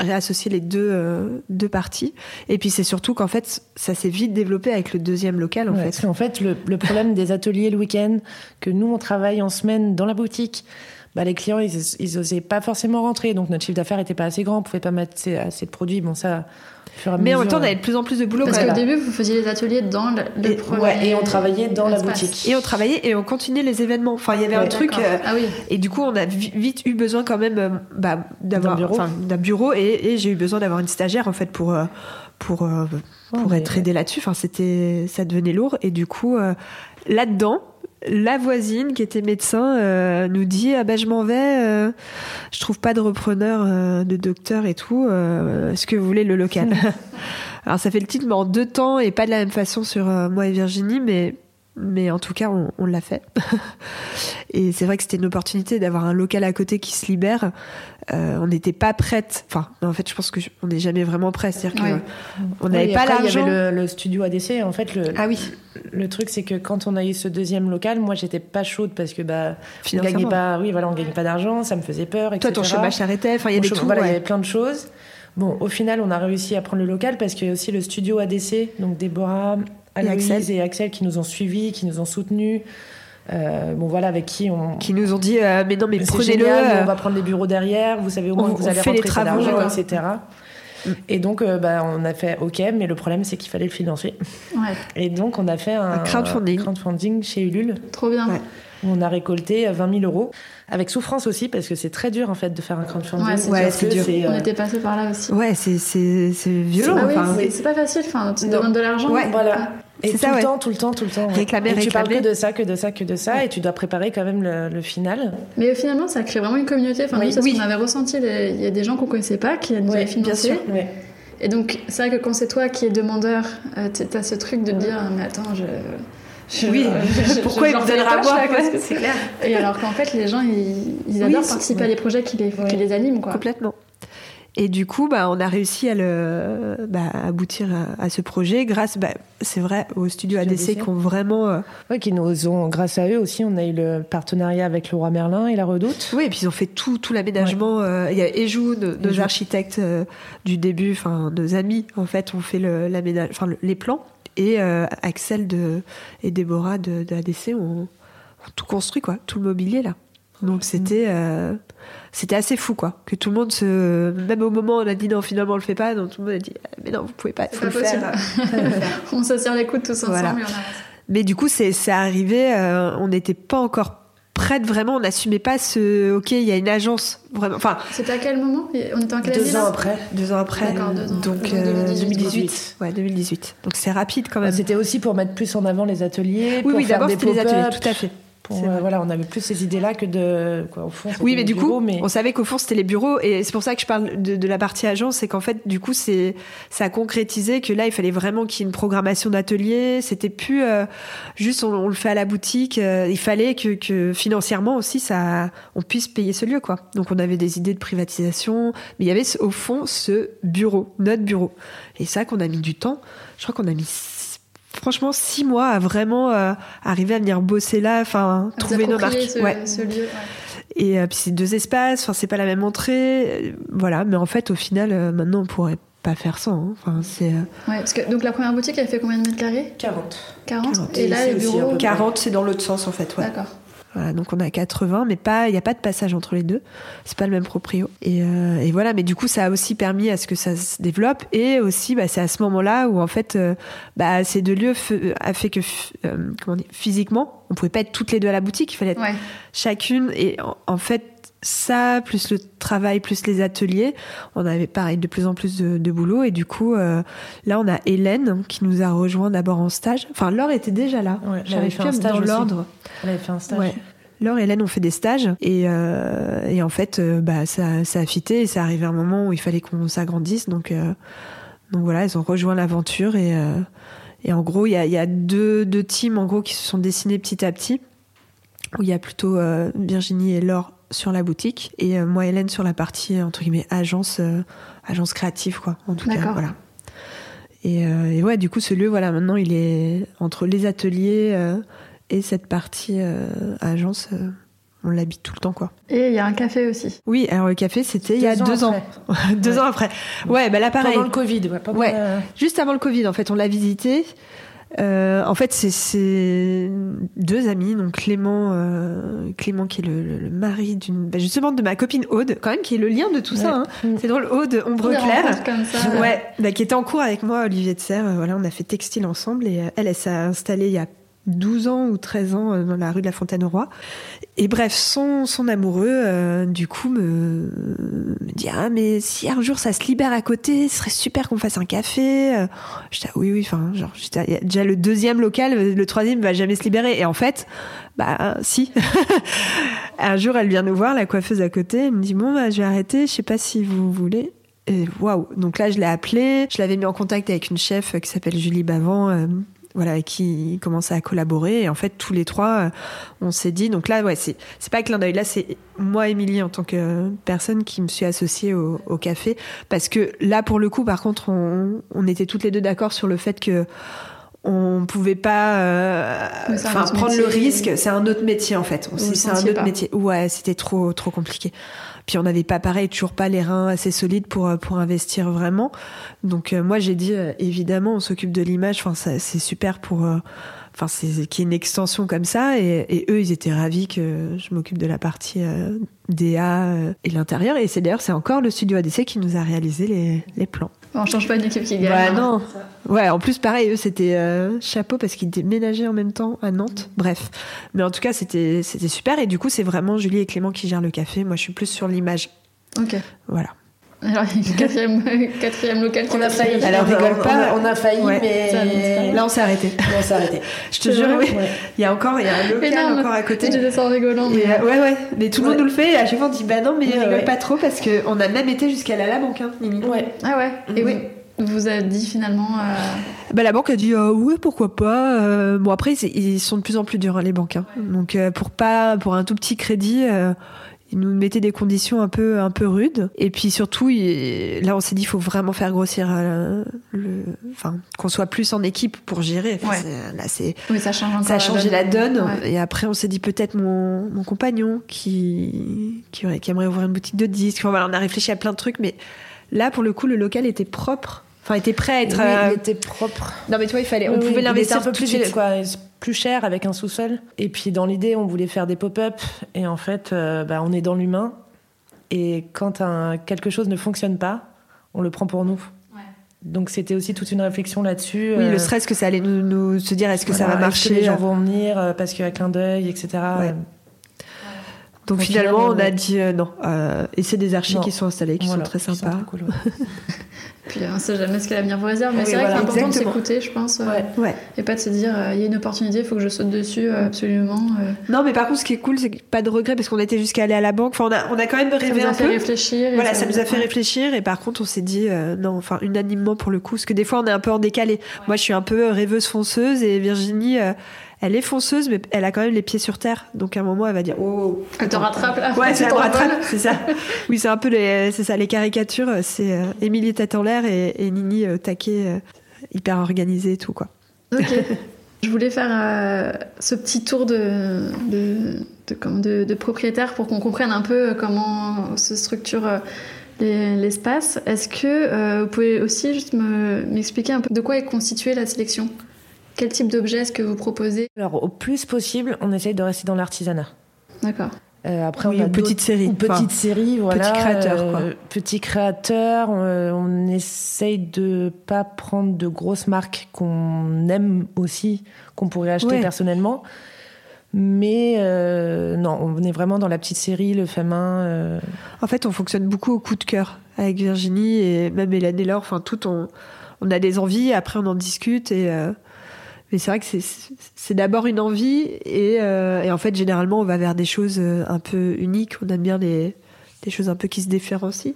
ré- réassocié les deux euh, deux parties. Et puis c'est surtout qu'en fait ça s'est vite développé avec le deuxième local en Ouais, fait. qu'en fait, le, le problème des ateliers le week-end, que nous, on travaille en semaine dans la boutique, bah, les clients, ils, ils osaient pas forcément rentrer. Donc, notre chiffre d'affaires était pas assez grand, on pouvait pas mettre assez, assez de produits. Bon, ça, au fur et à mais en même temps on avait de plus en plus de boulot Parce qu'au début, vous faisiez les ateliers dans le, le Et- premier ouais, et on travaillait dans la boutique. Et on travaillait et on continuait les événements. Enfin, il y avait un truc. Euh, Ah oui. et du coup, on a vi- vite eu besoin quand même euh, bah, d'avoir D'un bureau. enfin, d'un bureau et, et j'ai eu besoin d'avoir une stagiaire en fait pour euh, pour euh, pour Oh, mais- être aidée là-dessus. Enfin, c'était ça devenait lourd et du coup euh, là-dedans. La voisine qui était médecin euh, nous dit ah ben je m'en vais, euh, je trouve pas de repreneur, euh, de docteur et tout. Est-ce que vous voulez le local? Alors ça fait le titre mais en deux temps et pas de la même façon sur moi et Virginie, mais mais en tout cas on, on l'a fait. et c'est vrai que c'était une opportunité d'avoir un local à côté qui se libère. Euh, on n'était pas prête. Enfin, en fait, je pense que je- on n'est jamais vraiment prêt. C'est-à-dire Ouais. qu'on n'avait pas après, Il y l'argent. avait le, le studio ADC. En fait, le, Ah oui, le truc, c'est que quand on a eu ce deuxième local, moi, j'étais pas chaude parce que bah, on gagnait pas. Oui, voilà, on gagnait pas d'argent, ça me faisait peur, etc. Toi, ton chômage s'arrêtait. Enfin, il y voilà, avait plein de choses. Bon, au final, on a réussi à prendre le local parce qu'il y a aussi le studio ADC, donc Déborah, Aloïse Axel. et Axel qui nous ont suivis, qui nous ont soutenus. Euh, bon, voilà, avec qui on. Qui nous ont dit euh, mais non mais C'est prenez-le. génial, euh, on va prendre les bureaux derrière, vous savez au moins on- que vous on allez fait les rentrer pas travaux, d'argent, ouais. etc. Et donc, euh, bah, on a fait OK, mais le problème, c'est qu'il fallait le financer. Ouais. Et donc, on a fait un, Un crowdfunding. crowdfunding chez Ulule, Trop bien. Ouais. où on a récolté 20 000 euros, avec souffrance aussi, parce que c'est très dur, en fait, de faire un crowdfunding. Ouais, c'est c'est dur. c'est, On était passé par là aussi. Ouais, c'est c'est c'est violent. Ah oui, enfin. c'est- c'est pas facile. Enfin, tu demandes de l'argent. Ouais. Voilà. Et tout ça, le ouais. temps, tout le temps, tout le temps. ouais. Réclamer, et tu parles réclamer. que de ça, que de ça, que de ça, et tu dois préparer quand même le, le final. Mais finalement, ça crée vraiment une communauté. Enfin, Oui. nous, Oui. qu'on avait ressenti. Il y a des gens qu'on connaissait pas qui nous avaient financé. Ouais. Et donc, c'est vrai que quand c'est toi qui es demandeur, euh, tu as ce truc de te dire Mais attends, je. oui, pourquoi il me donnera à boire C'est clair. Et alors qu'en fait, les gens, ils, adorent participer à des projets qui les, qui les animent. Quoi. Complètement. Et du coup, bah, on a réussi à le, bah, aboutir à, ce projet grâce, bah, c'est vrai, au studio ADC, qui ont vraiment. Euh, qui nous ont, grâce à eux aussi, on a eu le partenariat avec Laura Merlin et la Redoute. Oui, et puis ils ont fait tout, tout l'aménagement. Euh, il y a Ejou, nos, architectes euh, du début, enfin, nos amis, en fait, ont fait l'aménagement, enfin, les plans. Et Axel de, et Déborah de, de ADC ont, ont, tout construit, quoi, tout le mobilier là. Donc c'était c'était assez fou quoi. Que tout le monde se même au moment où on a dit non finalement on le fait pas donc tout le monde a dit ah, mais non vous pouvez pas, faut le faire. on se serre les coudes tous ensemble et on avance. mais du coup c'est arrivé euh, on n'était pas encore prête vraiment on n'assumait pas ce ok il y a une agence vraiment. Enfin c'était à quel moment? On était en quelle deux ans après. Deux ans après. Deux ans. donc 2018. Euh, ouais 2018 donc c'est rapide quand même. C'était aussi pour mettre plus en avant les ateliers oui oui d'abord c'était les ateliers tout à fait voilà, on avait plus ces idées-là que de. Quoi, au fond, oui, mais du coup, on savait qu'au fond, c'était les bureaux. Et c'est pour ça que je parle de, la partie agence. C'est qu'en fait, du coup, c'est ça a concrétisé que là, il fallait vraiment qu'il y ait une programmation d'atelier. C'était plus euh, juste on, le fait à la boutique. Euh, il fallait que, que, financièrement aussi, ça, on puisse payer ce lieu. quoi. Donc, on avait des idées de privatisation. Mais il y avait au fond ce bureau, notre bureau. Et ça qu'on a mis du temps. Je crois qu'on a mis franchement six mois à vraiment euh, arriver à venir bosser là, enfin trouver nos marques. Ce, ouais. ce lieu, Et euh, puis c'est deux espaces, enfin c'est pas la même entrée, euh, voilà. Mais en fait, au final, maintenant on pourrait pas faire ça. Hein. Enfin c'est. Ouais, parce que donc la première boutique, elle fait combien de mètres carrés? 40. 40. Et, là, les bureaux. 40, c'est dans l'autre sens en fait, ouais. D'accord donc on a 80, mais pas, il n'y a pas de passage entre les deux. C'est pas le même proprio. Euh, et, voilà, mais du coup, ça a aussi permis à ce que ça se développe. Et aussi, bah, c'est à ce moment-là où en fait, euh, bah, ces deux lieux a fait que euh, comment dire, physiquement, on pouvait pas être toutes les deux à la boutique. Il fallait être chacune. Et en fait, ça, plus le travail, plus les ateliers, on avait pareil de plus en plus de, boulot. Et du coup, euh, là, on a Hélène qui nous a rejoint d'abord en stage. Enfin, Laure était déjà là. J'avais fait un stage dans l'ordre. Elle avait fait un stage. Laure et Hélène ont fait des stages et, euh, et en fait, euh, bah, ça, ça a fité et ça arrivé un moment où il fallait qu'on s'agrandisse. Donc, donc voilà, ils ont rejoint l'aventure et, et en gros, il y a, y a deux, deux teams en gros qui se sont dessinés petit à petit où il y a plutôt Virginie et Laure sur la boutique et euh, moi Hélène sur la partie entre guillemets agence euh, agence créative quoi en tout cas voilà et, euh, et, ouais du coup ce lieu voilà maintenant il est entre les ateliers et cette partie agence on l'habite tout le temps quoi. Et il y a un café aussi. Oui, alors le café c'était il y a deux ans. deux ans après. Ouais, bah là pareil. Pendant le Covid, ouais. ouais. Juste avant le Covid en fait, on l'a visité. Euh, en fait, c'est deux amis, donc Clément, euh, Clément qui est le, mari d'une, bah, justement de ma copine Aude, quand même, qui est le lien de tout ça. Hein. C'est drôle, Aude Ombre Claire, comme ça. ouais, bah, qui était en cours avec moi, Olivier de Serre. voilà, on a fait textile ensemble et elle, elle s'est installée il y a 12 ans ou 13 ans euh, dans la rue de la Fontaine-au-Roi. Et bref, son, son amoureux, euh, du coup, me, dit Ah, mais si un jour ça se libère à côté, ce serait super qu'on fasse un café. Euh, j'étais ah, Oui, oui, enfin, genre, déjà le deuxième local, le troisième va jamais se libérer. Et en fait, bah, si. un jour, elle vient nous voir, la coiffeuse à côté, elle me dit Bon, bah, je vais arrêter, je sais pas si vous voulez. Et waouh! Donc là, je l'ai appelée, je l'avais mis en contact avec une chef qui s'appelle Julie Bavant, voilà, qui commençait à collaborer. Et en fait, tous les trois, euh, on s'est dit. Donc là, ouais, c'est pas clin d'œil. Là, c'est moi, Émilie, en tant que personne qui me suis associée au, café, parce que là, pour le coup, par contre, on, on était toutes les deux d'accord sur le fait que on pouvait pas euh, prendre le risque c'est un autre métier en fait c'est un autre métier ouais c'était trop trop compliqué puis on n'avait pas pareil, toujours pas les reins assez solides pour euh, pour investir vraiment. Donc euh, moi j'ai dit euh, évidemment on s'occupe de l'image. Enfin c'est super pour enfin c'est ait une extension comme ça et, eux ils étaient ravis que je m'occupe de la partie DA et l'intérieur et c'est d'ailleurs c'est encore le studio ADC qui nous a réalisé les, les plans. On change pas d'équipe qui gagne. Bah, non. Ouais, en plus pareil, eux c'était euh, chapeau parce qu'ils déménageaient en même temps à Nantes. Bref, mais en tout cas c'était c'était super et du coup c'est vraiment Julie et Clément qui gèrent le café. Moi je suis plus sur l'image. Ok. Voilà. Alors, il y a quatrième, quatrième local qui on a failli. Alors, rigole pas. On a, failli, mais. Là, on s'est arrêté. on s'est arrêté. Je te jure, oui. Il y a encore, il y a un local encore à côté. Je descends en rigolant. Mais... Euh, ouais, ouais. Mais tout le monde nous le fait. Et à chaque fois, on dit, bah non, mais rigole pas trop parce qu'on a même été jusqu'à la banque, hein, Ouais. Ah ouais. Et oui. vous a dit finalement bah, La banque a dit oui, pourquoi pas. bon, après, ils sont de plus en plus durs, hein, les banques. Hein. Donc, pour, pas, pour un tout petit crédit, il nous mettait des conditions un peu un peu rudes. Et puis surtout là on s'est dit il faut vraiment faire grossir euh, le enfin qu'on soit plus en équipe pour gérer. Là c'est ça change ça a changé la donne, et après on s'est dit peut-être mon, mon compagnon qui qui, qui aimerait ouvrir une boutique de disques. Enfin, voilà on a réfléchi à plein de trucs. Mais là pour le coup le local était propre enfin était prêt à être oui, il euh, était propre non mais toi il fallait on pouvait l'investir un peu plus quoi plus cher avec un sous-sol. Et puis dans l'idée, on voulait faire des pop-up. Et en fait, euh, bah, on est dans l'humain. Et quand un, quelque chose ne fonctionne pas, on le prend pour nous. Donc c'était aussi toute une réflexion là-dessus. Oui, le euh, stress que ça allait nous, se dire, est-ce que ça va marcher Les gens vont venir euh, parce qu'il y a clin d'œil, etc. Donc, finalement, on a dit non. et c'est des archis qui sont installés, qui sont très sympas. Puis on ne sait jamais ce que l'avenir vous réserve. Mais c'est vrai que c'est important de s'écouter, je pense. Euh, ouais. Et pas de se dire, euh, il y a une opportunité, il faut que je saute dessus euh, absolument. Non, mais par contre, ce qui est cool, c'est pas de regret parce qu'on était jusqu'à aller à la banque. Enfin, on a, on a quand même rêvé ça nous a fait réfléchir. Voilà, ça, nous a fait réfléchir. Et par contre, on s'est dit, non, enfin, unanimement pour le coup. Parce que des fois, on est un peu en décalé. Moi, je suis un peu rêveuse fonceuse et Virginie elle est fonceuse, mais elle a quand même les pieds sur terre. Donc à un moment, elle va dire Oh. Elle te rattrape là. Ouais, elle rattrape, c'est ça. Oui, c'est un peu les, c'est ça, les caricatures. C'est euh, Émilie tête en l'air et, Nini euh, taquet, euh, hyper organisée et tout, quoi. Ok. Je voulais faire ce petit tour de, de, de, de, propriétaire pour qu'on comprenne un peu comment se structure l'espace. Est-ce que vous pouvez aussi juste m'expliquer un peu de quoi est constituée la sélection? Quel type d'objet est-ce que vous proposez Alors, au plus possible, on essaye de rester dans l'artisanat. D'accord. Euh, après, on a une petite série. Une petite série, voilà. Petit créateur, quoi. Euh, petit créateur. Euh, on essaye de pas prendre de grosses marques qu'on aime aussi, qu'on pourrait acheter personnellement. Mais non, on est vraiment dans la petite série, le fait main. En fait, on fonctionne beaucoup au coup de cœur avec Virginie et même Hélène et Laure. Enfin, tout, on, on a des envies, après on en discute et mais c'est vrai que c'est d'abord une envie et, euh, et, en fait généralement on va vers des choses euh, un peu uniques. On aime bien des, des choses un peu qui se différencient.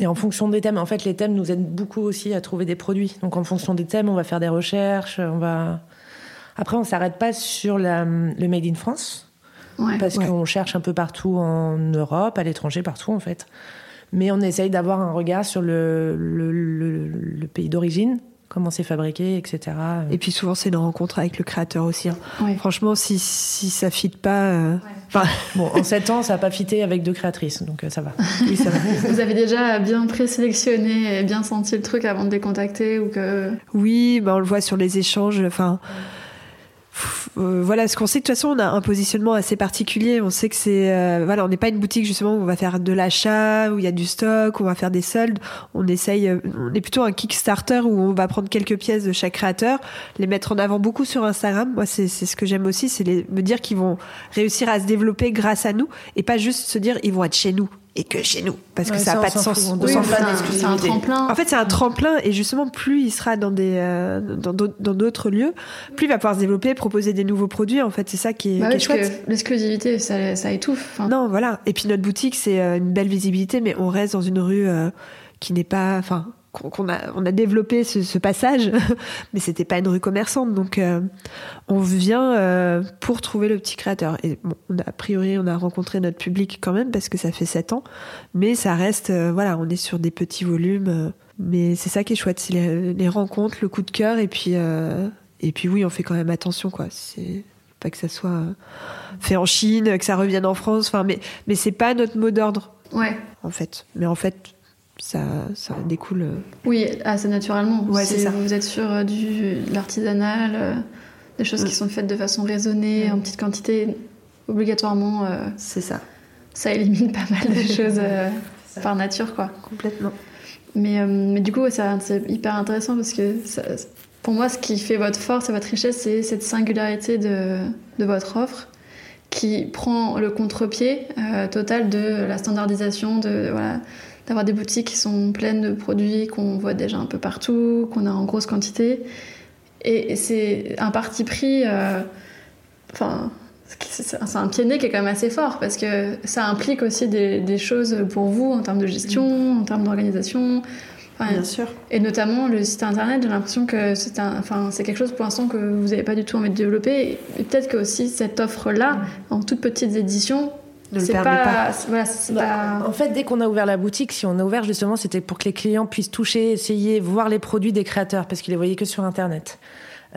Et en fonction des thèmes, en fait les thèmes nous aident beaucoup aussi à trouver des produits. Donc en fonction des thèmes, on va faire des recherches, on va. Après on s'arrête pas sur la, le made in France ouais. parce qu'on cherche un peu partout en Europe, à l'étranger, partout en fait. Mais on essaye d'avoir un regard sur le, le, le pays d'origine comment c'est fabriqué, etc. Et puis souvent c'est une rencontre avec le créateur aussi. Hein. Franchement, si, si ça fit pas, euh, bon, en 7 ans, ça n'a pas fité avec deux créatrices, donc euh, ça va. Oui, ça va. Vous avez déjà bien présélectionné et bien senti le truc avant de les contacter ou que Oui, bah, on le voit sur les échanges. Enfin. Euh, voilà, ce qu'on sait de toute façon, on a un positionnement assez particulier. On sait que c'est, euh, voilà, on n'est pas une boutique justement où on va faire de l'achat, où il y a du stock, où on va faire des soldes. On essaye, euh, on est plutôt un Kickstarter où on va prendre quelques pièces de chaque créateur, les mettre en avant beaucoup sur Instagram. Moi, c'est ce que j'aime aussi, c'est me dire qu'ils vont réussir à se développer grâce à nous et pas juste se dire ils vont être chez nous et que chez nous parce que ça n'a pas de sens. c'est un tremplin. En fait, c'est un tremplin et justement, plus il sera dans des euh, dans d'autres lieux, plus il va pouvoir se développer, proposer des nouveaux produits. En fait, c'est ça qui est, bah chouette. L'exclusivité, ça, ça, étouffe. Non, voilà. Et puis notre boutique, c'est euh, une belle visibilité, mais on reste dans une rue euh, qui n'est pas, enfin, qu'on a, on a développé ce, passage, mais c'était pas une rue commerçante. Donc, euh, on vient euh, pour trouver le petit créateur. Et bon, on a, a priori, on a rencontré notre public quand même parce que ça fait sept ans, mais ça reste, euh, voilà, on est sur des petits volumes. mais c'est ça qui est chouette, c'est les, rencontres, le coup de cœur, et puis, et puis oui, on fait quand même attention, quoi. C'est pas que ça soit fait en Chine, que ça revienne en France. Enfin, mais, mais c'est pas notre mot d'ordre. Ouais. En fait. Mais en fait, ça, ça découle. Euh. Oui, assez naturellement. Ouais, c'est ça. Vous êtes sur euh, du, de l'artisanal, euh, des choses qui sont faites de façon raisonnée, en petite quantité, obligatoirement. c'est ça. Ça élimine pas mal de choses par nature, quoi. Complètement. Mais, mais du coup, c'est hyper intéressant parce que pour moi, ce qui fait votre force et votre richesse, c'est cette singularité de, de, votre offre qui prend le contre-pied total de la standardisation, de voilà, d'avoir des boutiques qui sont pleines de produits qu'on voit déjà un peu partout, qu'on a en grosse quantité. Et c'est un parti pris. Euh, enfin. c'est un pied de nez qui est quand même assez fort parce que ça implique aussi des, choses pour vous en termes de gestion, en termes d'organisation, Bien sûr. Et notamment le site internet, j'ai l'impression que c'est enfin, quelque chose pour l'instant que vous n'avez pas du tout envie de développer. Et peut-être que aussi cette offre-là, en toutes petites éditions, Ne le c'est permet pas, pas. c'est- voilà, c'est Bah, pas- En fait, dès qu'on a ouvert la boutique, si on a ouvert justement, c'était pour que les clients puissent toucher, essayer, voir les produits des créateurs, parce qu'ils les voyaient que sur Internet.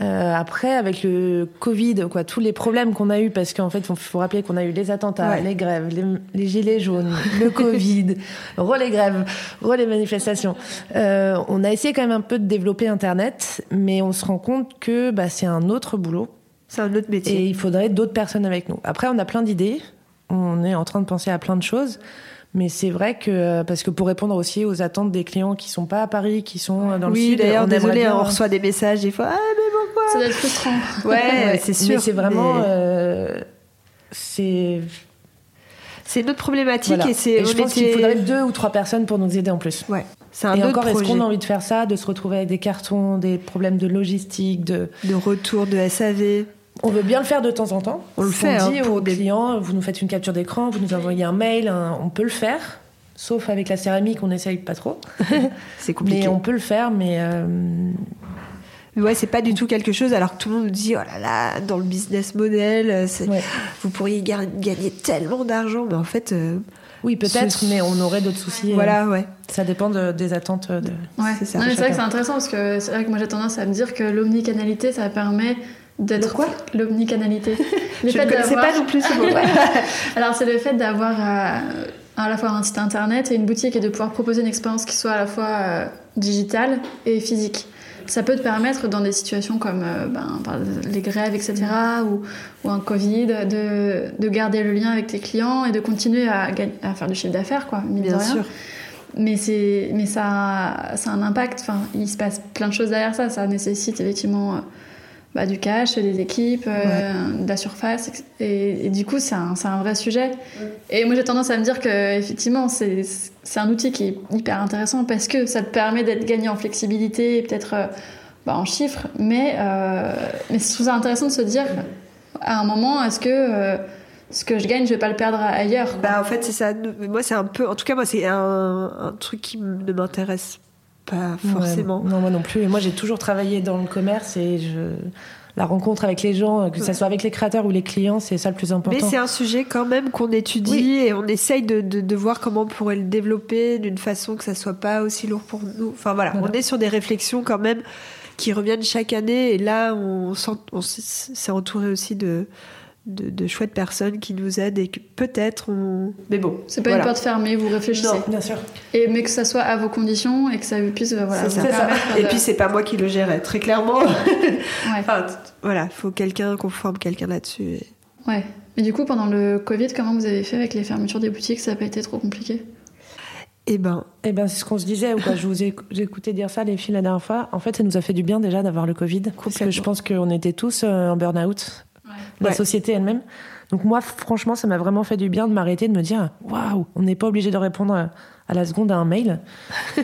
Euh, après, avec le Covid, quoi, tous les problèmes qu'on a eu, parce qu'en fait, il faut rappeler qu'on a eu les attentats, Ouais. les grèves, les, les gilets jaunes, le Covid, relais grèves, relais manifestations. Euh, on a essayé quand même un peu de développer Internet, mais on se rend compte que bah, c'est un autre boulot. C'est un autre Et métier. il faudrait d'autres personnes avec nous. Après, on a plein d'idées. On est en train de penser à plein de choses. Mais c'est vrai que, parce que pour répondre aussi aux attentes des clients qui sont pas à Paris, qui sont dans le oui, sud, d'ailleurs, désolé, bien- on reçoit des messages des fois. Ah, mais pourquoi? Ça doit être frustrant. Ouais, Ouais, c'est sûr. Mais c'est vraiment, mais euh, c'est, C'est notre problématique voilà. et c'est. Et je on pense qu'il était- faudrait deux ou trois personnes pour nous aider en plus. Ouais, c'est un Et autre encore, est-ce qu'on a envie de faire ça, de se retrouver avec des cartons, des problèmes de logistique, de, de retour de SAV. On veut bien le faire de temps en temps. On le On fait, dit hein, pour aux des- clients, vous nous faites une capture d'écran, vous nous envoyez un mail, un- on peut le faire. Sauf avec la céramique, on essaye pas trop. C'est compliqué. Mais on peut le faire, mais euh, Mais ouais, c'est pas du tout quelque chose, alors que tout le monde nous dit, oh là là, dans le business model, euh, c'est- ouais. vous pourriez ga- gagner tellement d'argent, mais en fait, euh, oui, peut-être, Ce- mais on aurait d'autres soucis. voilà, ouais. euh, Ça dépend de- des attentes. De... Ouais. C'est ça, Non, mais c'est vrai que c'est intéressant parce que c'est vrai que moi j'ai tendance à me dire que l'omnicanalité ça permet d'être. Le quoi L'omnicanalité. Le Je fait ne connaissais pas non plus ce mot. Alors c'est le fait d'avoir euh, à la fois un site internet et une boutique et de pouvoir proposer une expérience qui soit à la fois euh, digitale et physique. Ça peut te permettre dans des situations comme euh, ben, les grèves, etc., ou, ou un Covid, de, de garder le lien avec tes clients et de continuer à, faire du chiffre d'affaires, quoi, mine de Bien rien. sûr. Mais, c'est, mais ça, ça a un impact, enfin, il se passe plein de choses derrière ça. Ça nécessite effectivement bah, du cash, des équipes, euh, de la surface. Et, et du coup, c'est un, un vrai sujet. Et moi, j'ai tendance à me dire que effectivement, c'est, un outil qui est hyper intéressant parce que ça te permet d'être gagné en flexibilité et peut-être euh, bah, en chiffres. Mais, euh, mais je trouve ça intéressant de se dire à un moment, est-ce que euh, ce que je gagne, je vais pas le perdre ailleurs quoi. Bah, en fait, c'est ça. Moi, c'est un peu. En tout cas, moi, c'est un, un truc qui ne m'intéresse pas forcément. Ouais, non, moi non plus. Et moi, j'ai toujours travaillé dans le commerce et je... la rencontre avec les gens, que ce soit avec les créateurs ou les clients, c'est ça le plus important. Mais c'est un sujet quand même qu'on étudie Oui. et on essaye de, de, de voir comment on pourrait le développer d'une façon que ça soit pas aussi lourd pour nous. Enfin voilà, Voilà. on est sur des réflexions quand même qui reviennent chaque année et là on, s'est entouré aussi de, de, de chouettes personnes qui nous aident et que peut-être on... Mais bon, C'est pas voilà. une porte fermée, vous réfléchissez. Non. Bien sûr. Et, mais que ça soit à vos conditions et que ça puisse euh, voilà, ça. Et de- puis c'est pas moi qui le gérais, très clairement. Ouais. enfin, voilà, faut quelqu'un qu'on forme quelqu'un là-dessus. et- ouais. Et du coup, pendant le Covid, comment vous avez fait avec les fermetures des boutiques? Ça n'a pas été trop compliqué? Eh ben, Eh ben, c'est ce qu'on se disait, ou quoi, je vous ai j'ai écouté dire ça, les filles, la dernière fois. En fait, ça nous a fait du bien déjà d'avoir le Covid. Parce que je pense qu'on était tous euh, en burn-out, la société elle-même. Donc, moi, franchement, ça m'a vraiment fait du bien de m'arrêter, de me dire waouh, on n'est pas obligé de répondre à, à la seconde à un mail.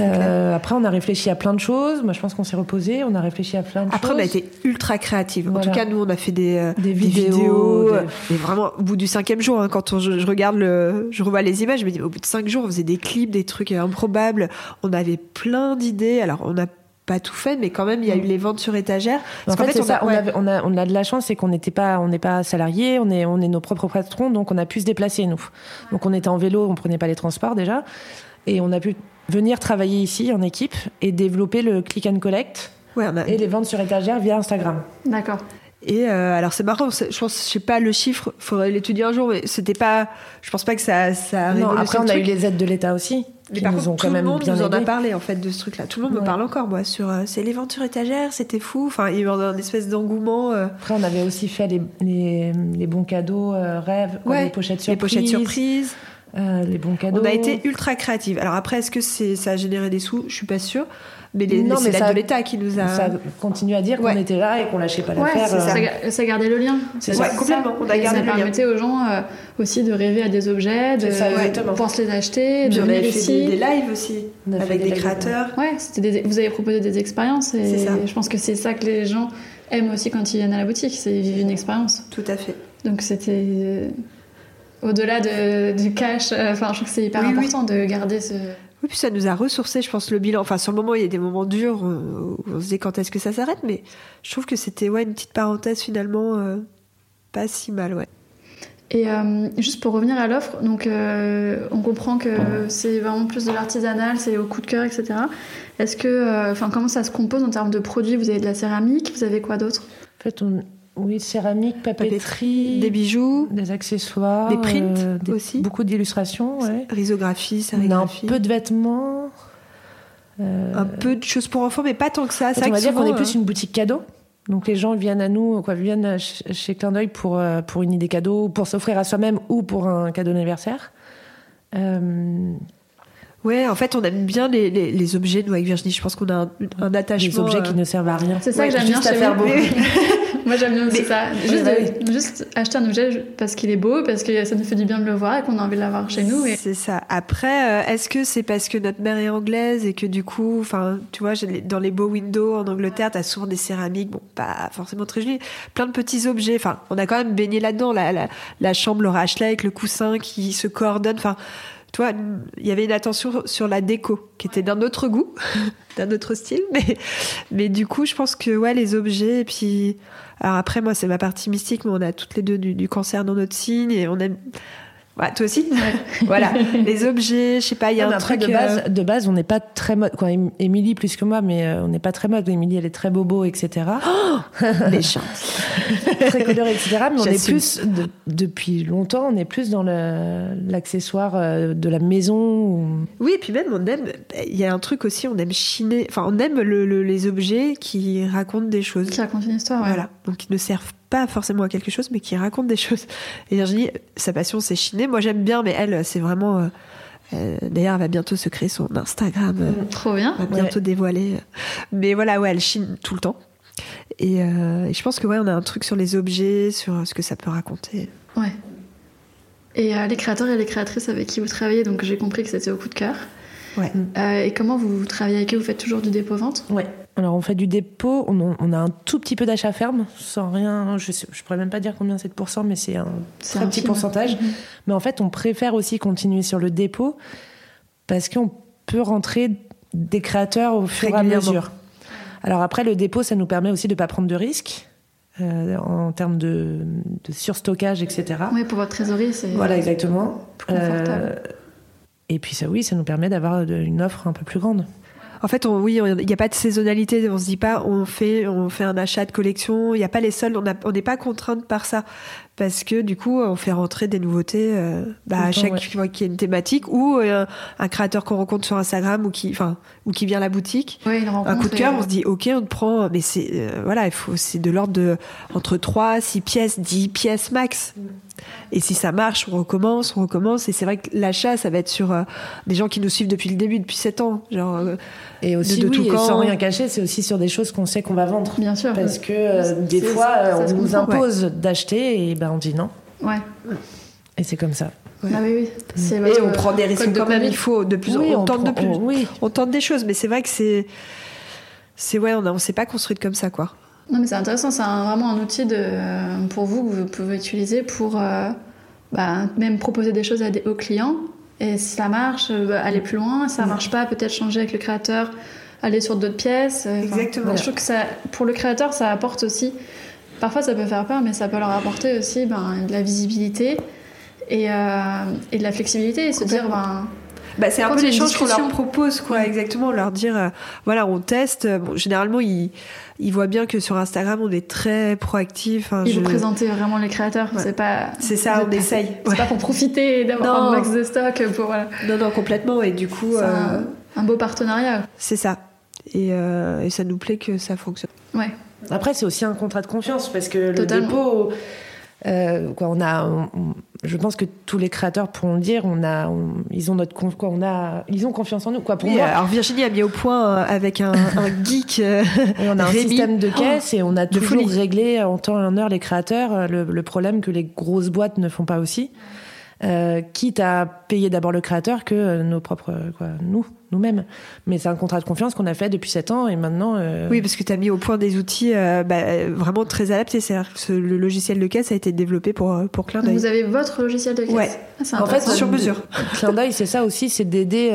Euh, après, on a réfléchi à plein de choses. Moi, je pense qu'on s'est reposé, on a réfléchi à plein de Après, choses. on a été ultra créatifs. En tout cas, nous, on a fait des, euh, Des des vidéos, vidéos. des- euh, Et vraiment, au bout du cinquième jour, hein, quand on- je, je regarde le, je revois les images, je me dis, au bout de cinq jours, on faisait des clips, des trucs improbables. On avait plein d'idées. Alors, on n'a pas tout fait, mais quand même, il y a eu les ventes sur étagère. En Parce fait, qu'en c'est ça. a- On, ouais. on a, on a de la chance, c'est qu'on n'était pas, on n'est pas salarié, on est, on est nos propres patrons, donc on a pu se déplacer nous. Donc on était en vélo, on prenait pas les transports déjà, et on a pu venir travailler ici en équipe et développer le click and collect Ouais, on a- et les ventes sur étagère via Instagram. D'accord. Et euh, alors c'est marrant, je pense, je sais pas le chiffre, faudrait l'étudier un jour, mais c'était pas, je pense pas que ça, ça a Non, après on a eu les aides de l'État aussi, Mais par contre, ont tout le monde nous en a parlé en fait de ce truc-là. Tout le monde me parle encore moi sur, euh, c'est les ventes sur étagère, c'était fou. Enfin, il y a eu un espèce d'engouement. euh, Après on avait aussi fait les, les, les bons cadeaux euh, rêves, quoi, les pochettes les surprises, pochettes surprises. les bons cadeaux. On a été ultra créatifs. Alors après, est-ce que c'est, ça a généré des sous? Je suis pas sûre. Mais les, Non, c'est mais ça- de l'État qui nous a. Ça continue à dire Ouais. qu'on était là et qu'on lâchait pas Ouais, l'affaire. ça. euh, Ça, ga- ça gardait le lien. C'est Ouais, ça. complètement. On a Et gardé ça le lien. permettait aux gens euh, aussi de rêver à des objets, de pouvoir se les acheter, de on venir ici. des, des lives aussi On a fait avec des créateurs. Ouais, c'était des- vous avez proposé des expériences et C'est ça. je pense que c'est ça que les gens aiment aussi quand ils viennent à la boutique, c'est vivre une expérience. Tout à fait. Donc c'était euh, au-delà de, du cash, euh, enfin je trouve que c'est hyper Oui, oui. important de garder ce... Oui, puis ça nous a ressourcé, je pense, le bilan. Enfin, sur le moment, il y a des moments durs où on se disait quand est-ce que ça s'arrête, mais je trouve que c'était ouais, une petite parenthèse finalement euh, pas si mal, ouais. Et euh, juste pour revenir à l'offre, donc euh, on comprend que c'est vraiment plus de l'artisanal, c'est au coup de cœur, etc. Est-ce que, enfin, comment ça se compose en termes de produits? Vous avez de la céramque, vous avez quoi d'autre? En fait, on, oui, céramique, papeterie, des bijoux, des accessoires, des prints aussi, beaucoup d'illustrations, ouais. risographie, sérigraphie. un peu de vêtements, un peu de choses pour enfants, mais pas tant que ça. on va dire qu'on est plus une boutique cadeau. Donc les gens viennent à nous, quoi, viennent chez Clin d'œil pour, euh, pour une idée cadeau, pour s'offrir à soi-même ou pour un cadeau d'anniversaire. Euh... Ouais, en fait, on aime bien les, les, les objets, nous, avec Virginie. Je pense qu'on a un, un attachement. Les objets qui euh, ne servent à rien. C'est ça que j'aime bien chez faire beau. Moi, j'aime bien aussi ça. Juste, bah juste, acheter un objet parce qu'il est beau, parce que ça nous fait du bien de le voir et qu'on a envie de l'avoir chez nous. Et... C'est ça. Après, euh, est-ce que c'est parce que notre mère est anglaise et que du coup, enfin, tu vois, dans les beaux windows en Angleterre, t'as souvent des céramiques, bon, pas forcément très jolies, plein de petits objets. Enfin, on a quand même baigné là-dedans. La, la, la chambre Ashley avec le coussin qui se coordonne. Enfin, toi, il y avait une attention sur la déco qui était d'un autre goût, d'un autre style, mais, mais du coup, je pense que ouais, les objets, et puis alors après, moi, c'est ma partie mystique, mais on a toutes les deux du, du cancer dans notre signe et on aime Ouais, toi aussi Voilà. Les objets, je sais pas, il y a un truc. De base, euh, de base on n'est pas très mode. Quoi, Émilie plus que moi, mais euh, on n'est pas très mode. Émilie, elle est très bobo, etc. Oh Méchante. très colorée, etc. Mais on est plus, depuis longtemps, on est plus dans l'accessoire euh, de la maison. Oui, et puis même, on aime. Il y a un truc aussi, on aime chiner. Enfin, on aime le, les objets qui racontent des choses. Qui racontent une histoire, ouais. Voilà. Donc, qui ne servent pas forcément à quelque chose, mais qui raconte des choses. Et Virginie, sa passion, c'est chiner. Moi, j'aime bien, mais elle, c'est vraiment. Euh, euh, d'ailleurs, elle va bientôt se créer son Instagram. Euh, Trop bien. Elle va bientôt dévoiler. Mais voilà, ouais, elle chine tout le temps. Et, je pense que ouais, on a un truc sur les objets, sur ce que ça peut raconter. Ouais. Et les créateurs et les créatrices avec qui vous travaillez, donc j'ai compris que c'était au coup de cœur. Ouais. et comment vous travaillez avec eux? Vous faites toujours du dépôt-vente? Ouais. Alors on fait du dépôt, on, a un tout petit peu d'achat ferme, sans rien, je ne pourrais même pas dire combien c'est de pourcents, mais c'est un très petit pourcentage. Mhm. Mais en fait, on préfère aussi continuer sur le dépôt parce qu'on peut rentrer des créateurs au fur et à mesure. Alors après, le dépôt, ça nous permet aussi de ne pas prendre de risques. Euh, en termes de, surstockage, etc. Oui, pour votre trésorerie, c'est voilà exactement. Euh, et puis ça, oui, ça nous permet d'avoir une offre un peu plus grande. En fait, on, oui, il n'y a pas de saisonnalité. On se dit pas, on fait, on fait un achat de collection. Il n'y a pas les seuls. On n'est pas contrainte par ça parce que du coup, on fait rentrer des nouveautés euh, bah, à chaque fois qu'il y a une thématique ou euh, un créateur qu'on rencontre sur Instagram ou qui, enfin, ou qui vient à la boutique. un coup de cœur, on se dit, ok, on te prend, mais c'est euh, voilà, il faut, c'est de l'ordre de entre 3, 6 pièces, 10 pièces max. Et si ça marche, on recommence, on recommence. Et c'est vrai que l'achat, ça va être sur des gens qui nous suivent depuis le début, depuis 7 ans. Genre, et aussi, de, tout sans rien cacher, c'est aussi sur des choses qu'on sait qu'on va vendre. Bien sûr. Parce que des fois, on nous impose d'acheter et ben on dit non. Ouais. Et c'est comme ça. Ah oui, oui. Et on prend des risques quand même. Il faut de plus. on, tente de plus. oui. On tente des choses, mais c'est vrai que c'est, c'est ouais, on ne s'est pas construite comme ça, quoi. Non, mais c'est intéressant. C'est vraiment un outil de, pour vous que vous pouvez utiliser pour euh, bah, même proposer des choses à des, aux clients. Et si ça marche, euh, aller plus loin. Si ça marche pas, peut-être changer avec le créateur, aller sur d'autres pièces. Exactement. je trouve que ça, pour le créateur, ça apporte aussi Parfois, ça peut faire peur, mais ça peut leur apporter aussi ben, de la visibilité et, euh, et, de la flexibilité et se dire ben, bah, c'est un peu l'échange qu'on leur propose, quoi, exactement. Leur dire, euh, voilà, on teste. Bon, généralement, ils, ils voient bien que sur Instagram, on est très proactif. Hein, et je... vous présentez vraiment les créateurs. C'est pas. C'est ça, on essaye. C'est pas pour profiter d'avoir un max de stock. Pour, voilà. Non, non, complètement. Et du coup. Euh... Un, beau partenariat. C'est ça. Et, euh, et ça nous plaît que ça fonctionne. Ouais. Après, c'est aussi un contrat de confiance parce que le dépôt. Euh, quoi, on a, je pense que tous les créateurs pourront le dire. On a, ils ont notre quoi, on a, ils ont confiance en nous. Quoi, pour moi. Alors Virginie a mis au point euh, avec un, un geek. Euh, on a un système de caisse et on a toujours réglé en temps et en heure les créateurs. Le, le, problème que les grosses boîtes ne font pas aussi. Euh, quitte à payer d'abord le créateur que nos propres, quoi, nous, nous-mêmes. Mais c'est un contrat de confiance qu'on a fait depuis 7 ans et maintenant. Euh, oui, parce que tu as mis au point des outils euh, bah, vraiment très adaptés. C'est-à-dire que le logiciel de caisse a été développé pour, pour Clin d'œil. Vous avez votre logiciel de caisse Ouais. Ah, en fait, sur mesure. Clin d'œil, c'est ça aussi, c'est d'aider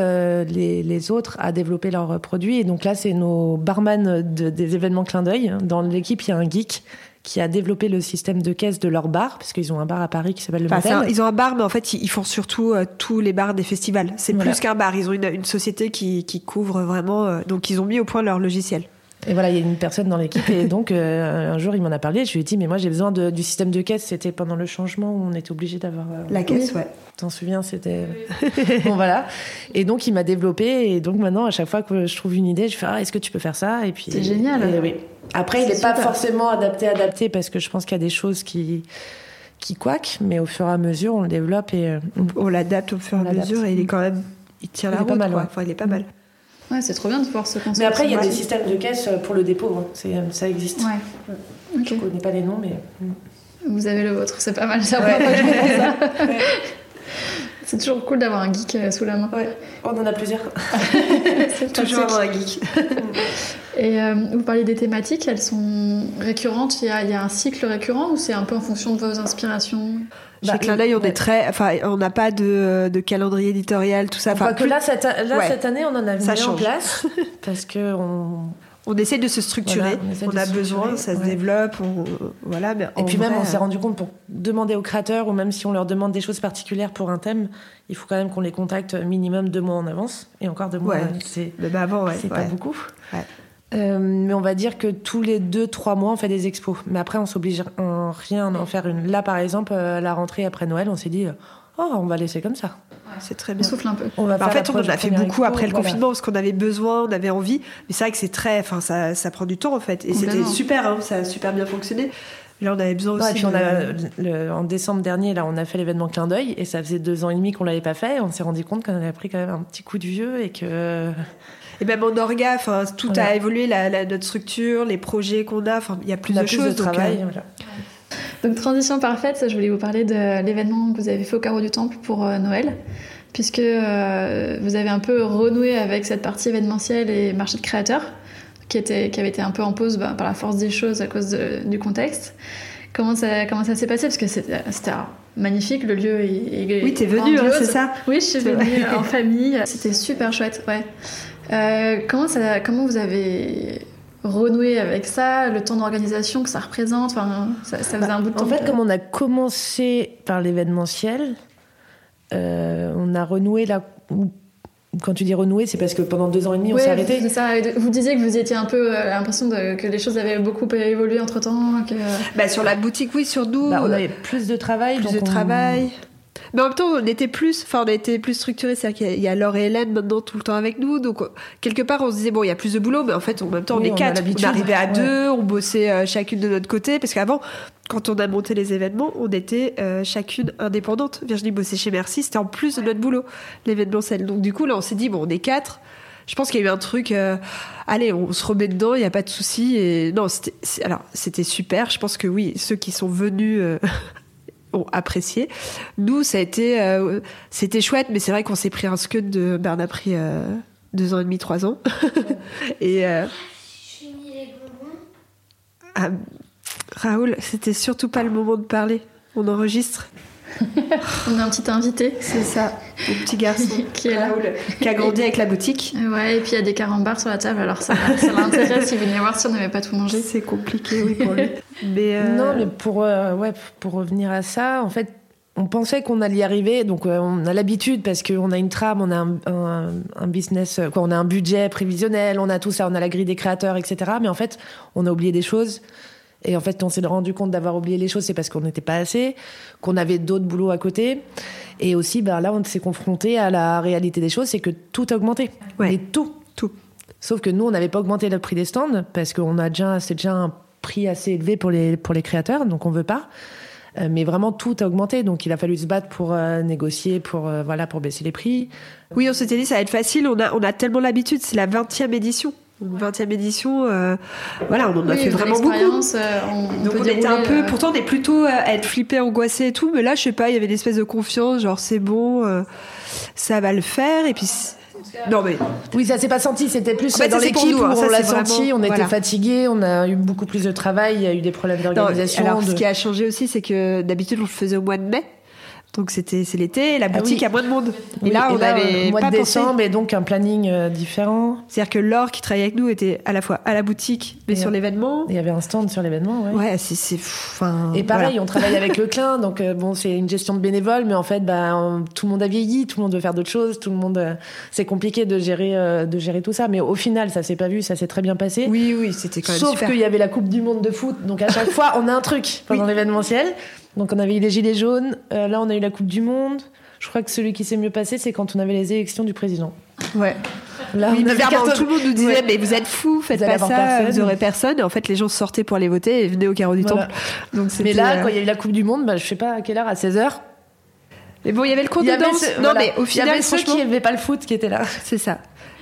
les, les, autres à développer leurs produits. Et donc là, c'est nos barman de, des événements Clin d'œil. Dans l'équipe, il y a un geek qui a développé le système de caisse de leur bar, parce qu'ils ont un bar à Paris qui s'appelle le enfin, Ils ont un bar, mais en fait, ils font surtout euh, tous les bars des festivals. C'est plus qu'un bar. Ils ont une, une société qui, qui, couvre vraiment. Euh, donc, ils ont mis au point leur logiciel. Et voilà, il y a une personne dans l'équipe et donc euh, un jour il m'en a parlé. Je lui ai dit mais moi j'ai besoin de, du système de caisse. C'était pendant le changement où on était obligé d'avoir la caisse, ouais. T'en souviens, c'était bon voilà. Et donc il m'a développé et donc maintenant à chaque fois que je trouve une idée, je fais ah, est-ce que tu peux faire ça? Et puis c'est génial. Et, oui. Après il n'est pas forcément adapté adapté parce que je pense qu'il y a des choses qui qui mais au fur et à mesure on le développe et on l'adapte au fur et à mesure et il est quand même il tient la route. Pas mal, Enfin, il est pas mal. Ouais, c'est trop bien de voir ce concept. Mais après, il y a des systèmes de caisse pour le dépôt. Hein. Euh, ça existe. Ouais. Je ne connais pas les noms, mais. Mm. Vous avez le vôtre, c'est pas mal. Ça, ouais. C'est toujours cool d'avoir un geek euh, sous la main. Ouais. On en a plusieurs. c'est toujours avoir un geek. Et euh, vous parlez des thématiques, elles sont récurrentes il y, a, il y a un cycle récurrent ou c'est un peu en fonction de vos inspirations? Chez bah, Clin d'œil, on est très, enfin, on n'a pas de, de, calendrier éditorial, tout ça. Enfin, que là, cette, là cette année, on en a mis en place parce que on, on essaie de se structurer. on, a besoin, ça se développe, on, voilà. Mais et puis même, on s'est rendu compte pour demander aux créateurs ou même si on leur demande des choses particulières pour un thème, il faut quand même qu'on les contacte minimum deux mois en avance. Et encore deux mois, c'est pas beaucoup. Euh, mais on va dire que tous les deux, trois mois, on fait des expos. Mais après, on s'oblige en rien à en faire une. Là, par exemple, euh, la rentrée après Noël, on s'est dit, oh, on va laisser comme ça. C'est très bien. On souffle un peu. On va bah, en fait, on a fait beaucoup après le confinement parce qu'on avait besoin, on avait envie. Mais c'est vrai que c'est très, enfin, ça, ça, prend du temps en fait. Et c'était super, hein, ça a super bien fonctionné. Là, on avait besoin aussi. puis on a, en décembre dernier, là, on a fait l'événement Clin d'œil et ça faisait deux ans et demi qu'on l'avait pas fait. on s'est rendu compte qu'on avait pris quand même un petit coup de vieux et que et même en orga, enfin, tout a évolué, la, notre structure, les projets qu'on a, enfin, il y a plus de choses. De travail, donc, donc, transition parfaite, je voulais vous parler de l'événement que vous avez fait au Carreau du Temple pour euh, Noël, puisque euh, vous avez un peu renoué avec cette partie événementielle et marché de créateurs, qui, était, qui avait été un peu en pause bah, par la force des choses à cause du contexte. Comment ça, comment ça s'est passé? Parce que c'était magnifique, le lieu est. oui, t'es venu, hein, c'est ça Oui, je suis venue en famille. C'était super chouette, ouais. Euh, comment, ça, comment vous avez renoué avec ça, le temps d'organisation que ça représente enfin, ça, faisait bah, un bout de temps. En fait, comme on a commencé par l'événementiel, euh, on a renoué là. Quand tu dis renouer, c'est parce que pendant deux ans et demi, on s'est arrêté. Ça. Vous disiez que vous étiez un peu euh, l'impression que les choses avaient beaucoup évolué entre temps. Que... Bah, sur la boutique, oui, sur nous. Bah, on avait plus de travail. Plus de travail. Mais en même temps, on était plus, enfin, on a été plus structuré. C'est-à-dire qu'il y a Laure et Hélène maintenant tout le temps avec nous. Donc, quelque part, on se disait, bon, il y a plus de boulot, mais en fait, en même temps, on est quatre. On, arrivait à deux, on bossait euh, chacune de notre côté. Parce qu'avant, quand on a monté les événements, on était euh, chacune indépendante. Virginie bossait chez Merci, c'était en plus de notre boulot, l'événementiel. Donc, du coup, là, on s'est dit, bon, on est quatre. Je pense qu'il y a eu un truc, euh, allez, on se remet dedans, il n'y a pas de souci. Et non, c'était, alors, c'était super. Je pense que oui, ceux qui sont venus ont apprécié. Nous, ça a été, euh, c'était chouette, mais c'est vrai qu'on s'est pris un scud de, ben, on a pris euh, deux ans et demi, trois ans. et euh, ah, Raoul, c'était surtout pas le moment de parler. On enregistre. On a un petit invité. C'est ça, le petit garçon qui est là. qui a grandi avec la boutique. Ouais, et puis il y a des carambars sur la table, alors ça, ça l'intéresse s'il venait voir si on n'avait pas tout mangé. C'est compliqué, oui, pour lui. Mais euh, Non, mais pour, euh, ouais, pour revenir à ça, en fait, on pensait qu'on allait y arriver, donc euh, on a l'habitude parce qu'on a une trame, on a un, un, business, quoi, on a un budget prévisionnel, on a tout ça, on a la grille des créateurs, etc. Mais en fait, on a oublié des choses. Et en fait, on s'est rendu compte d'avoir oublié les choses, c'est parce qu'on n'était pas assez, qu'on avait d'autres boulots à côté. Et aussi, ben là, on s'est confronté à la réalité des choses, c'est que tout a augmenté. Ouais. tout. Tout. Sauf que nous, on n'avait pas augmenté le prix des stands, parce qu'on a déjà, c'est déjà un prix assez élevé pour les, pour les créateurs, donc on veut pas. Euh, mais vraiment, tout a augmenté. Donc, il a fallu se battre pour euh, négocier, pour, euh, voilà, pour baisser les prix. Oui, on s'était dit, ça va être facile. On a, on a tellement l'habitude. C'est la 20e édition. 20e édition, voilà, on en a Oui, fait vraiment beaucoup. euh, on, on Donc on était un peu, euh, pourtant on est plutôt à être flippé, angoissé et tout, mais là je sais pas, il y avait une espèce de confiance, genre c'est bon, euh, ça va le faire, et puis non mais Oui, ça s'est pas senti, c'était plus En fait, dans ça, c'est pour l'équipe où hein, on l'a senti, vraiment- on était voilà. fatigué, on a eu beaucoup plus de travail, il y a eu des problèmes non, d'organisation. alors de- ce qui a changé aussi, c'est que d'habitude on le faisait au mois de mai, donc c'était c'est l'été, la Ah boutique oui. a moins de monde. Oui, et là on avait au mois pas de pensé. décembre et donc un planning euh, différent. C'est-à-dire que Laure qui travaillait avec nous était à la fois à la boutique, mais Et sur euh, l'événement. Il y avait un stand sur l'événement, ouais. Ouais, c'est c'est enfin. Et pareil, voilà. on travaille avec le clin, donc euh, bon, c'est une gestion de bénévoles, mais en fait, bah, on- tout le monde a vieilli, tout le monde veut faire d'autres choses, tout le monde, euh, c'est compliqué de gérer, euh, de gérer tout ça. Mais au final, ça s'est pas vu, ça s'est très bien passé. Oui, oui, c'était quand même Sauf qu'il y avait la Coupe du Monde de foot, donc à chaque fois, on a un truc pendant l'événementiel. Donc on avait eu les gilets jaunes, euh, là on a eu la Coupe du Monde. Je crois que celui qui s'est mieux passé, c'est quand on avait les élections du président. Ouais. Là, Oui, carton- tout le monde nous disait Ouais. mais vous êtes fous, faites Vous pas ça, personne. vous aurez personne. Et en fait, les gens sortaient pour aller voter et venaient au carreau du Voilà. temple. Donc Mais là, euh, quand il y a eu la Coupe du Monde, bah, je sais pas à quelle heure, à 16h. mais bon, il y avait le cours de danse. ce- non, voilà. mais au il y final, avait ceux qui n'aimaient pas le foot qui étaient là. c'est ça.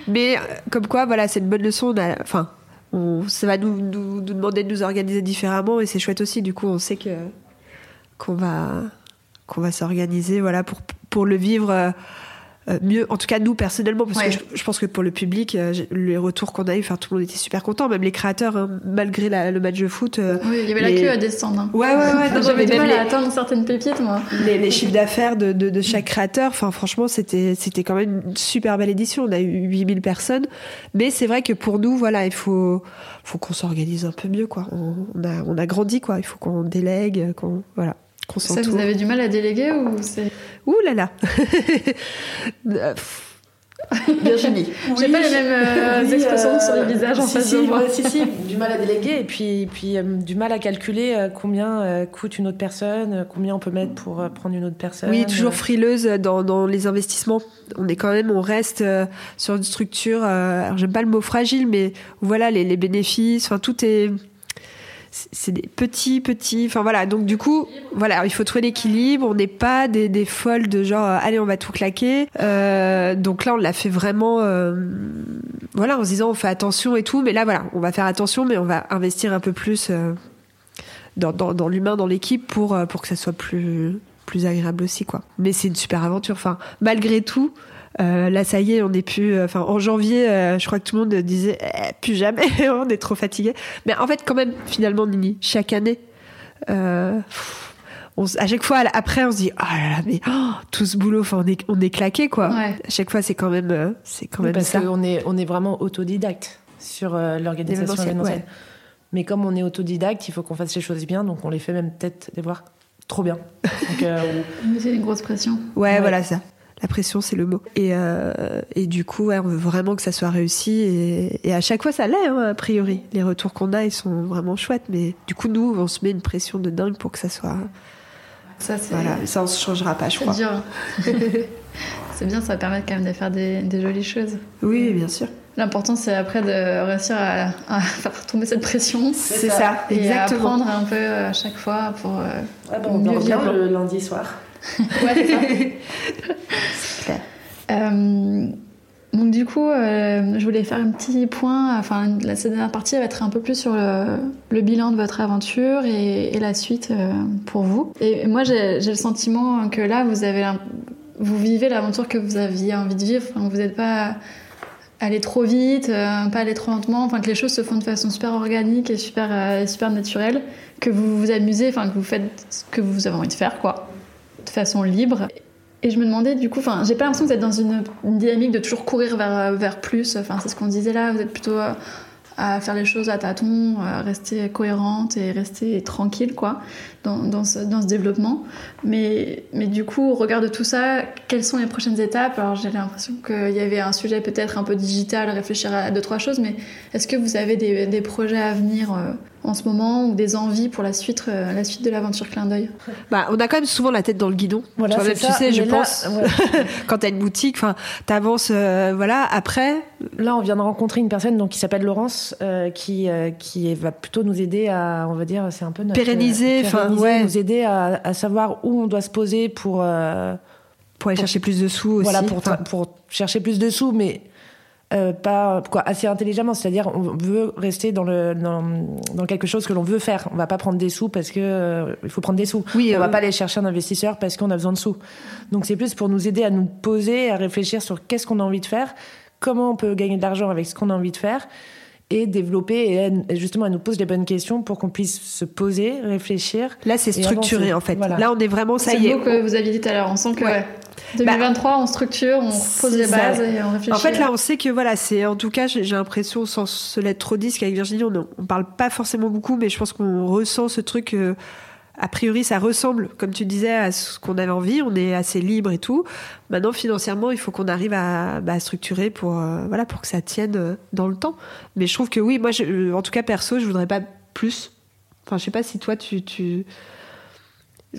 Mais euh, comme quoi, voilà, c'est une bonne leçon. On a- enfin, on- ça va nous, nous, nous demander de nous organiser différemment et c'est chouette aussi. Du coup, on sait que qu'on va qu'on va s'organiser, voilà, pour pour le vivre. euh, euh, mieux, en tout cas nous personnellement, parce Ouais. que je, je pense que pour le public, euh, les retours qu'on a eu, enfin tout le monde était super content, même les créateurs, hein, malgré la- le match de foot. euh, Oui, il y avait la queue à descendre. hein. Ouais, ouais, ouais. non, J'avais du mal à atteindre certaines pépites, moi. les, les chiffres d'affaires de, de, de chaque créateur, enfin franchement c'était c'était quand même une super belle édition. On a eu 8000 personnes, mais c'est vrai que pour nous voilà il faut faut qu'on s'organise un peu mieux quoi. On, on a on a grandi quoi. Il faut qu'on délègue, qu'on voilà qu'on Ça, s'entoure. vous avez du mal à déléguer ou c'est. Ouh là là. Euh. Virginie. J'ai pas les mêmes euh, Oui, expressions euh, sur les visages en face si, de moi. ouais, si, si, du mal à déléguer et puis, puis euh, du mal à calculer euh, combien euh, coûte une autre personne, euh, combien on peut mettre pour euh, prendre une autre personne. Oui, toujours Euh, frileuse dans, dans les investissements. On est quand même, on reste euh, sur une structure. euh, alors j'aime pas le mot fragile, mais voilà les, les bénéfices. Enfin tout est, c'est- des petits petits. Enfin voilà. Donc du coup, voilà, il faut trouver l'équilibre. On n'est pas des, folles de genre euh, allez on va tout claquer. Euh, donc là on l'a fait vraiment. euh, voilà en se disant on fait attention et tout. Mais là voilà, on va faire attention, mais on va investir un peu plus. dans, l'humain, dans l'équipe, pour, pour que ça soit plus, plus agréable aussi, quoi. Mais c'est une super aventure. Enfin, malgré tout, euh, là, ça y est, on est plus. Enfin, en janvier, euh, je crois que tout le monde disait Eh, plus jamais, on est trop fatigué. Mais en fait, quand même, finalement, Nini, chaque année, euh, on à chaque fois, après, on se dit oh là là, mais oh, tout ce boulot, enfin, on est, on est claqué, quoi. Ouais. À chaque fois, c'est quand même, euh, c'est quand même parce ça. qu'on est, on est vraiment autodidacte sur euh, l'organisation événementielle. ouais. Mais comme on est autodidacte, il faut qu'on fasse les choses bien, donc on les fait même peut-être des voir trop bien. Euh, C'est une grosse pression. Ouais, Ouais. voilà ça. La pression, c'est le mot. Et, euh, et du coup, ouais, on veut vraiment que ça soit réussi. Et, et à chaque fois, ça l'est, hein, a priori. Les retours qu'on a, ils sont vraiment chouettes. Mais du coup, nous, on se met une pression de dingue pour que ça soit. Ça, c'est Voilà, ça, on se changera pas, je c'est crois. dur. c'est bien, ça permet quand même de faire des, des jolies choses. Oui, bien sûr. L'important, c'est après de réussir à, à faire tomber cette pression C'est ça, et à exactement. apprendre un peu à chaque fois pour. euh, ah bon, on Mieux le lundi soir. Ouais, c'est. Euh, donc du coup, euh, je voulais faire un petit point. Enfin, la dernière partie va être un peu plus sur le, bilan de votre aventure et, la suite euh, pour vous. Et moi, j'ai le sentiment que là, vous avez, vous vivez l'aventure que vous aviez envie de vivre. Enfin, vous n'êtes pas allé trop vite, pas aller trop lentement. Enfin, que les choses se font de façon super organique et super, super naturelle. Que vous vous amusez, enfin, que vous faites ce que vous avez envie de faire, quoi, façon libre. Et je me demandais du coup, enfin, j'ai pas l'impression que vous êtes dans une, dynamique de toujours courir vers, vers plus. Enfin, c'est ce qu'on disait là. Vous êtes plutôt euh, à faire les choses à tâtons, à rester cohérente et rester tranquille, quoi, dans, dans, ce, dans ce développement. Mais, mais du coup, au regard de tout ça, quelles sont les prochaines étapes? Alors, j'ai l'impression qu'il y avait un sujet peut-être un peu digital, réfléchir à deux trois choses. Mais est-ce que vous avez des, des projets à venir euh, en ce moment ou des envies pour la suite, euh, la suite de l'aventure Clin d'œil? Bah, on a quand même souvent la tête dans le guidon. Voilà, Toi-même, tu sais, je là, pense, ouais. quand t'as une boutique, enfin, t'avances, euh, voilà. Après, Là, on vient de rencontrer une personne donc, qui s'appelle Laurence, euh, qui, euh, qui va plutôt nous aider à, on va dire, c'est un peu notre, Pérenniser, euh, enfin, ouais. nous aider à, à savoir où on doit se poser pour, euh, pour aller chercher plus de sous aussi. voilà, pour, Enfin, tra- pour chercher plus de sous, mais euh, pas quoi assez intelligemment. C'est-à-dire on veut rester dans le dans, dans quelque chose que l'on veut faire. On va pas prendre des sous parce que euh, il faut prendre des sous. Oui, on va euh, pas aller chercher un investisseur parce qu'on a besoin de sous. Donc c'est plus pour nous aider à nous poser à réfléchir sur qu'est-ce qu'on a envie de faire comment on peut gagner de l'argent avec ce qu'on a envie de faire et développer et elle- justement elle nous pose les bonnes questions pour qu'on puisse se poser réfléchir Là, c'est structuré en fait. Voilà. Là, on est vraiment, ça C'est y le est. mot que vous aviez dit tout à l'heure. On sent que Ouais. ouais. 2023, on structure, on C'est pose les ça. bases et on réfléchit. En fait, là, on sait que voilà, c'est en tout cas, j'ai l'impression, sans se l'être trop dit, qu'avec Virginie, on, on parle pas forcément beaucoup, mais je pense qu'on ressent ce truc. euh, a priori, ça ressemble, comme tu disais, à ce qu'on avait envie. On est assez libre et tout. Maintenant, financièrement, il faut qu'on arrive à, bah, structurer pour, euh, voilà, pour que ça tienne euh, dans le temps. Mais je trouve que oui, moi, en tout cas, perso, je voudrais pas plus. Enfin, je sais pas si toi, tu, tu...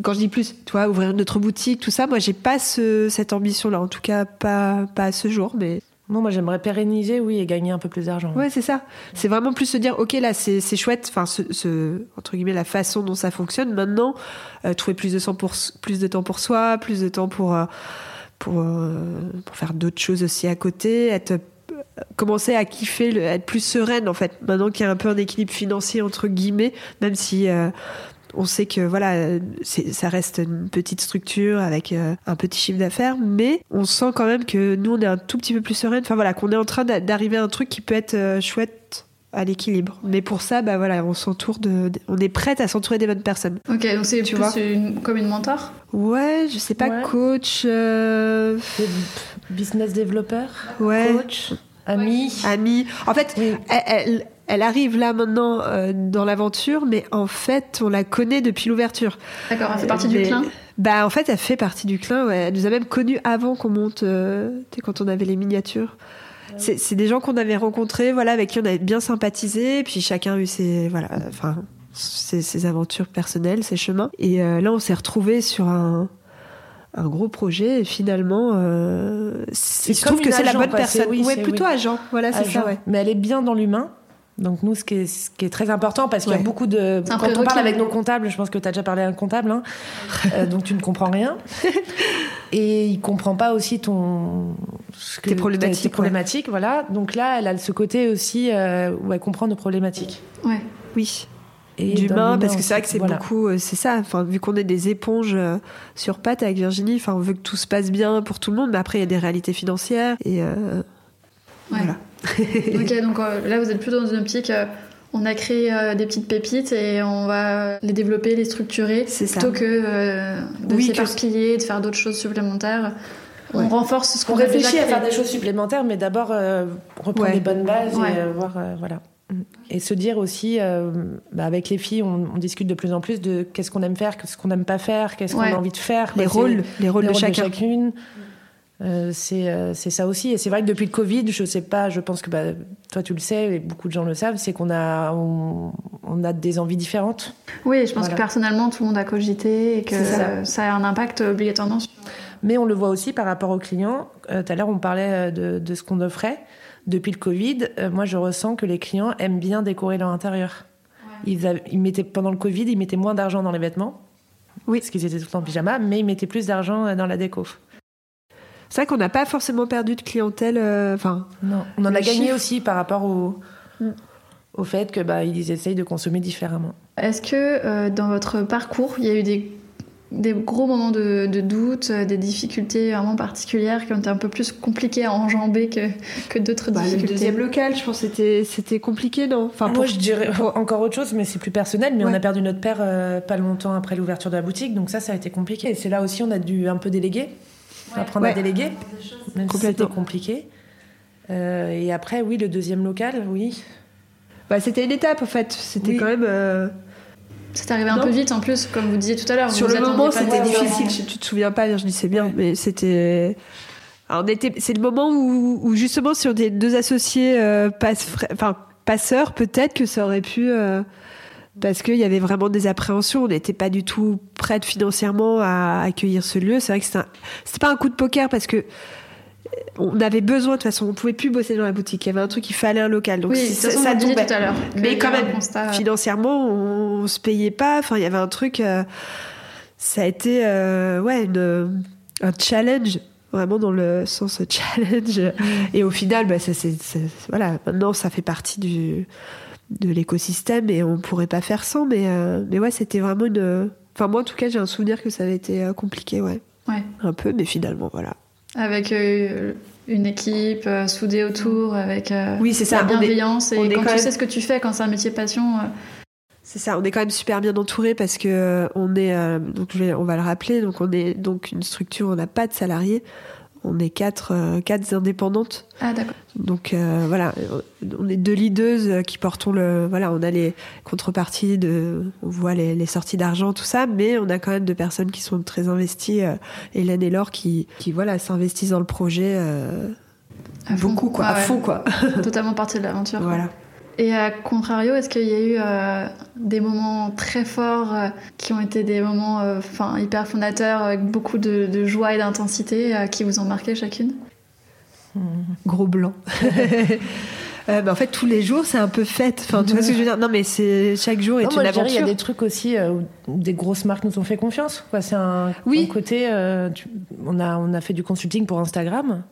quand je dis plus, toi, ouvrir notre boutique, tout ça, moi, j'ai pas ce, cette ambition-là. En tout cas, pas, pas à ce jour, mais non moi j'aimerais pérenniser oui et gagner un peu plus d'argent Ouais, c'est ça. C'est vraiment plus se dire, ok, là, c'est chouette, enfin, ce, entre guillemets, la façon dont ça fonctionne. Maintenant, euh, trouver plus de, temps pour, soi, plus de temps pour, euh, euh, pour faire d'autres choses aussi à côté, commencer à kiffer, être plus sereine, en fait. Maintenant qu'il y a un peu un équilibre financier, entre guillemets, même si. On sait que voilà, euh, ça reste une petite structure avec euh, un petit chiffre d'affaires, mais on sent quand même que nous on est un tout petit peu plus sereine. Enfin voilà, qu'on est en train d'a- d'arriver à un truc qui peut être euh, chouette à l'équilibre. Mais pour ça, bah voilà, on s'entoure de, de- on est prête à s'entourer des bonnes personnes. Ok, donc c'est Tu plus vois. une- comme une mentor? Ouais, je sais pas, Ouais. coach, euh, business développeur ouais, coach? Ami? Ami. En fait, Oui. elle, elle- elle arrive là maintenant euh, dans l'aventure, mais en fait, on la connaît depuis l'ouverture. D'accord, elle fait partie du clin. Bah en fait, elle fait partie du clin. Ouais. Elle nous a même connus avant qu'on monte, euh, quand on avait les miniatures. C'est c'est des gens qu'on avait rencontrés, voilà, avec qui on avait bien sympathisé, puis chacun a eu ses, voilà, enfin, ses, ses aventures personnelles, ses chemins. Et euh, là, on s'est retrouvés sur un, un gros projet. Et finalement, euh, se trouve que c'est la bonne personne. oui, ouais, c'est- plutôt oui. agent. Voilà, c'est ça, ouais. Mais elle est bien dans l'humain. Donc nous, ce qui est, ce qui est très important, parce qu'il y a beaucoup de... C'est un Quand on parle avec nos comptables, je pense que tu as déjà parlé à un comptable, hein, euh, donc tu ne comprends rien. Et il comprend pas aussi ton... ce que- Tes problématiques, Tes ouais. problématiques, voilà. Donc là, elle a ce côté aussi euh, où elle comprend nos problématiques. Ouais. Oui. Et d'humain parce que c'est vrai que c'est voilà. beaucoup euh, c'est ça enfin vu qu'on est des éponges sur pattes avec Virginie enfin on veut que tout se passe bien pour tout le monde mais après il y a des réalités financières et euh, Ouais. voilà ok, donc euh, là vous êtes plutôt dans une optique. euh, on a créé euh, des petites pépites et on va les développer, les structurer, C'est ça. plutôt que de Oui, que- s'éparpiller, de faire d'autres choses supplémentaires. On renforce ce On qu'on déjà réfléchit à faire des choses supplémentaires, mais d'abord reprendre Ouais. les bonnes bases Ouais. et voir, voilà. Et se dire aussi, euh, bah, avec les filles, on, on discute de plus en plus de qu'est-ce qu'on aime faire, qu'est-ce qu'on n'aime pas faire, qu'est-ce Ouais. qu'on a envie de faire. les. C'est- rôles les rôles les de rôles chacun chacune. Euh, c'est euh, c'est ça aussi. Et c'est vrai que depuis le Covid, je sais pas, je pense que bah, toi tu le sais et beaucoup de gens le savent, c'est qu'on a, on, on a des envies différentes. Oui, je pense Voilà. que personnellement tout le monde a cogité et que ça. ça a un impact obligatoirement. Mais on le voit aussi par rapport aux clients. Euh, Tout à l'heure, on parlait euh, de, de ce qu'on offrait. Depuis le Covid, moi, je ressens que les clients aiment bien décorer leur intérieur. Ils, avaient- ils mettaient, pendant le Covid, ils mettaient moins d'argent dans les vêtements. Oui. Parce qu'ils étaient tout le temps en pyjama, mais ils mettaient plus d'argent dans la déco. C'est vrai qu'on n'a pas forcément perdu de clientèle euh, enfin Non. On en a gagné aussi par rapport au, Mm. au fait que bah, ils essayent de consommer différemment. Est-ce que euh, dans votre parcours, il y a eu des, des gros moments de, de doute, euh, des difficultés vraiment particulières qui ont été un peu plus compliquées à enjamber que, que d'autres bah, le difficultés? deuxième local je pense que c'était c'était compliqué non? Enfin Moi, je dirais encore autre chose, mais c'est plus personnel. Mais Ouais. on a perdu notre père euh, pas longtemps après l'ouverture de la boutique, donc ça, ça a été compliqué. Et c'est là aussi, on a dû un peu déléguer, apprendre Ouais. à déléguer, même si Complètement. c'était compliqué. Euh, et après, oui, le deuxième local, oui. bah, c'était une étape en fait c'était Oui. quand même euh, C'est arrivé un peu vite en plus, comme vous disiez tout à l'heure. Sur vous le moment, c'était difficile. Je- Tu te souviens pas, Virginie, c'est bien, mais c'était. Était. C'est le moment où, où justement, si on était deux associés euh, passe- enfin, passeurs, peut-être que ça aurait pu. Euh, parce qu'il y avait vraiment des appréhensions. On n'était pas du tout prête financièrement à accueillir ce lieu. C'est vrai que c'était pas un coup de poker parce que. On avait besoin, de toute façon, on pouvait plus bosser dans la boutique. Il y avait un truc, il fallait un local. Donc Oui, ça, ça tombait. tout à l'heure. Mais qu'il quand même, constat- financièrement, on, on se payait pas. Enfin, il y avait un truc. euh, ça a été euh, ouais une- un challenge vraiment dans le sens challenge. Et au final, bah, ça, c'est, voilà, maintenant, ça fait partie du, de l'écosystème et on pourrait pas faire sans. Mais, euh, mais ouais, c'était vraiment une. Enfin, moi, en tout cas, j'ai un souvenir que ça avait été euh, compliqué, ouais. Ouais. Un peu, mais finalement, voilà. Avec euh, une équipe soudée autour, avec oui, c'est ça. la bienveillance. et quand tu sais ce que tu fais, quand c'est un métier passion. C'est ça, on est quand même super bien entouré parce que on est, donc on va le rappeler, donc on est donc une structure, on n'a pas de salariés, on est quatre, euh, quatre indépendantes. Ah d'accord. Donc euh, voilà, on est deux leaders qui portons le, voilà, on a les contreparties de, on voit les, sorties d'argent, tout ça, mais on a quand même deux personnes qui sont très investies, euh, Hélène et Laure, qui, qui voilà, s'investissent dans le projet. beaucoup quoi, à fond quoi. Totalement partie de l'aventure. Voilà. Et à contrario, est-ce qu'il y a eu euh, des moments très forts euh, qui ont été des moments euh, enfin hyper fondateurs avec beaucoup de, joie et d'intensité qui vous ont marqué chacune? Hmm. Gros blanc. bah, en fait, tous les jours, c'est un peu fête. Enfin, tu vois ce que je veux dire? Non, mais c'est chaque jour est une aventure. Il y a des trucs aussi où des grosses marques nous ont fait confiance. C'est un, oui. côté. on a on a fait du consulting pour Instagram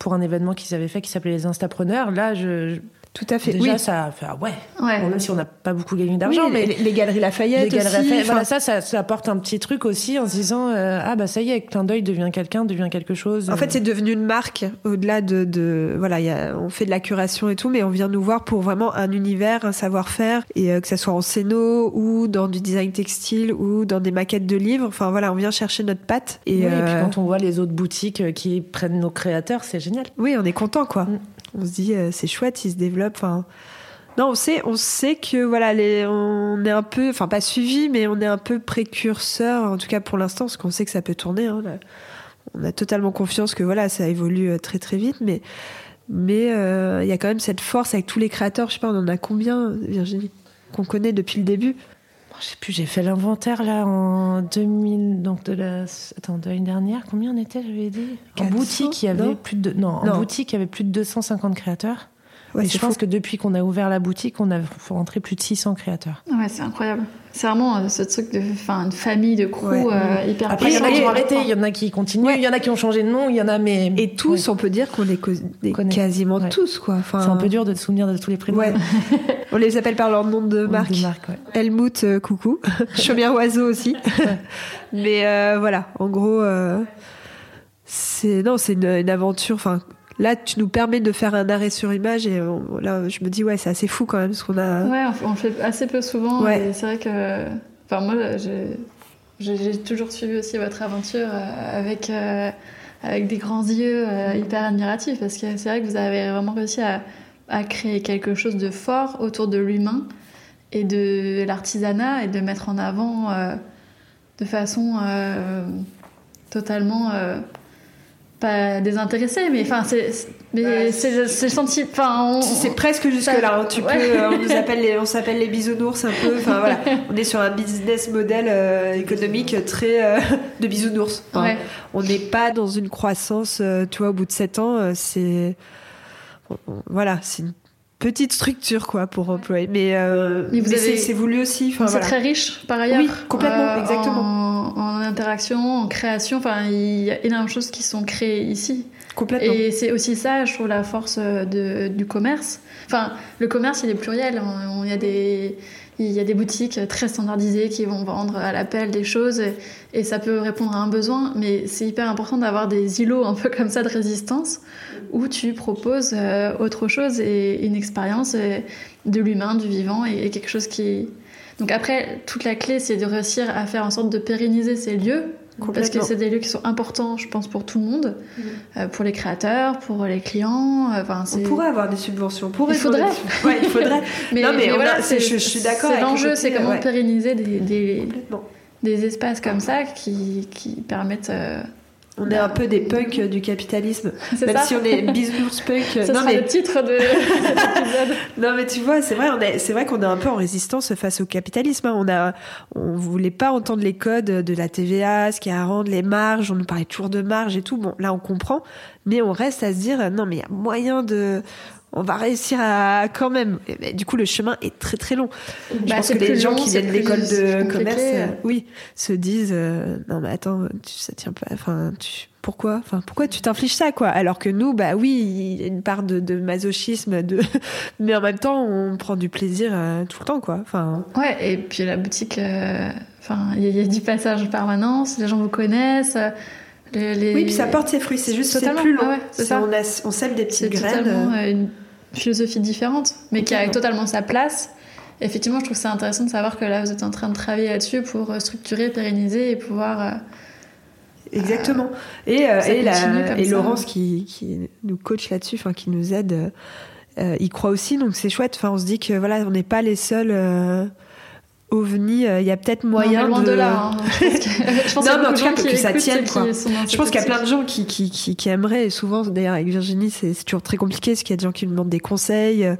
pour un événement qu'ils avaient fait qui s'appelait les Instapreneurs. Là, je tout à fait. Déjà, ça fait ah ouais. ouais. même si on n'a pas beaucoup gagné d'argent, mais les, galeries Lafayette, les galeries Lafayette, voilà, ça, ça, ça, apporte un petit truc aussi en se disant euh, ah bah ça y est, clin d'œil devient quelqu'un, devient quelque chose. En fait, c'est devenu une marque au-delà de, de voilà, y a, on fait de la curation et tout, mais on vient nous voir pour vraiment un univers, un savoir-faire et euh, que ça soit en scéno ou dans du design textile ou dans des maquettes de livres. Enfin voilà, on vient chercher notre patte. Et, oui, et puis euh, quand on voit les autres boutiques qui prennent nos créateurs, c'est génial. Oui, on est content quoi. Mm. On se dit, euh, c'est chouette, il se développe. Enfin, non, on sait, on que voilà, on est un peu, enfin pas suivi, mais on est un peu précurseur, en tout cas pour l'instant, parce qu'on sait que ça peut tourner. Hein, on a totalement confiance que voilà, ça évolue euh, très très vite, mais mais euh, il y a quand même cette force avec tous les créateurs. Je sais pas, on en a combien, Virginie, qu'on connaît depuis le début? Je sais plus, j'ai fait l'inventaire là en 2000, donc de la, attends, de l'année dernière. Combien on était, j'avais dit? En boutique, il y avait plus de, non, en boutique, il y avait plus de 250 créateurs. Ouais, et je pense que depuis qu'on a ouvert la boutique, on a rentré plus de 600 créateurs. Ouais, c'est incroyable. C'est vraiment euh, ce truc de, enfin, une famille de crew euh, hyper. Après, il y en a qui ont arrêté, il y en a qui continuent, il y en a qui ont changé de nom, il y en a mais. Et tous, on peut dire qu'on les, connaît quasiment tous, quoi. Enfin, c'est un peu dur de se souvenir de tous les prénoms. on les appelle par leur nom de marque. De marque Helmut, euh, coucou. Chaumière Oiseau aussi. mais voilà, en gros, c'est non, c'est une, une aventure. Enfin, Là, tu nous permets de faire un arrêt sur image et là, je me dis, ouais, c'est assez fou quand même ce qu'on a. Ouais, on fait assez peu souvent. Ouais. C'est vrai que. Enfin, moi, j'ai toujours suivi aussi votre aventure euh, avec, euh, avec des grands yeux euh, hyper admiratifs parce que c'est vrai que vous avez vraiment réussi à, à créer quelque chose de fort autour de l'humain et de l'artisanat et de mettre en avant de façon totalement pas désintéressé, mais enfin, c'est, mais c'est, senti, enfin, c'est presque jusque là. Hein. Tu peux, euh, on nous appelle les, on s'appelle les bisounours un peu. Enfin voilà, on est sur un business model euh, économique très euh, de bisounours. On n'est pas dans une croissance, tu vois, au bout de 7 ans, c'est voilà, c'est une petite structure quoi pour employer. Mais, mais, c'est, voulu aussi. C'est très riche par ailleurs. Oui, complètement, exactement en, interaction, en création. Enfin, il y a énormément de choses qui sont créées ici. Complètement. Et c'est aussi ça, je trouve, la force euh, de, du commerce. Enfin, le commerce, il est pluriel. Il y a des, il y a des boutiques très standardisées qui vont vendre à l'appel des choses et, ça peut répondre à un besoin, mais c'est hyper important d'avoir des îlots un peu comme ça de résistance où tu proposes euh, autre chose et une expérience euh, de l'humain, du vivant et quelque chose qui, donc après, toute la clé, c'est de réussir à faire en sorte de pérenniser ces lieux. Parce que c'est des lieux qui sont importants, je pense, pour tout le monde, mm. euh, pour les créateurs, pour les clients. Euh, enfin, on pourrait avoir des subventions. il faudrait. Ouais, il faudrait. mais, non, mais, voilà, je, je, suis d'accord. C'est l'enjeu, c'est comment pérenniser des, des, des, espaces comme ça qui, qui permettent euh, on est un peu des punks du capitalisme. Même si on est business punk. Ça non, mais... le titre de non, mais tu vois, c'est vrai, on est, c'est vrai qu'on est un peu en résistance face au capitalisme. Hein. On a, on voulait pas entendre les codes de la TVA, ce qui a à rendre les marges. On nous parlait toujours de marge et tout. Bon, là, on comprend. Mais on reste à se dire, non, mais il y a moyen de, on va réussir à quand même. Et, du coup, le chemin est très très long. je Bah, pense que les gens long, qui viennent de l'école de commerce, euh, oui, se disent euh, non mais attends, tu, ça tient pas. Enfin, tu, pourquoi Enfin, pourquoi tu t'infliges ça quoi? Alors que nous, bah oui, il y a une part de, de masochisme, de, mais en même temps, on prend du plaisir euh, tout le temps quoi. Enfin, Ouais, et puis la boutique, enfin, il y, a- il y a du passage en permanence, les gens vous connaissent. les- les- oui, puis ça porte ses fruits. C'est juste, c'est plus long. ah ouais, c'est C'est- ça. on, a- on sème des petites graines. totalement une philosophie différente, mais qui a totalement sa place. Effectivement, je trouve ça intéressant de savoir que là, vous êtes en train de travailler là-dessus pour euh, structurer, pérenniser et pouvoir. euh, Exactement. Et, euh, ça et, la- et. Laurence qui, qui nous coach là-dessus, enfin qui nous aide, il croit aussi, donc c'est chouette. Enfin, on se dit que voilà, on n'est pas les seuls ovnis. euh, Il y a peut-être moyen non, mais loin de. de, là. hein. Je pense que- je pense Non, qu'il y a mais en tout cas, que ça tienne, quoi. Je pense qu'il y a plein de gens qui, qui, qui, qui aimeraient, et souvent, d'ailleurs, avec Virginie, c'est c'est toujours très compliqué, parce qu'il y a des gens qui nous demandent des conseils euh,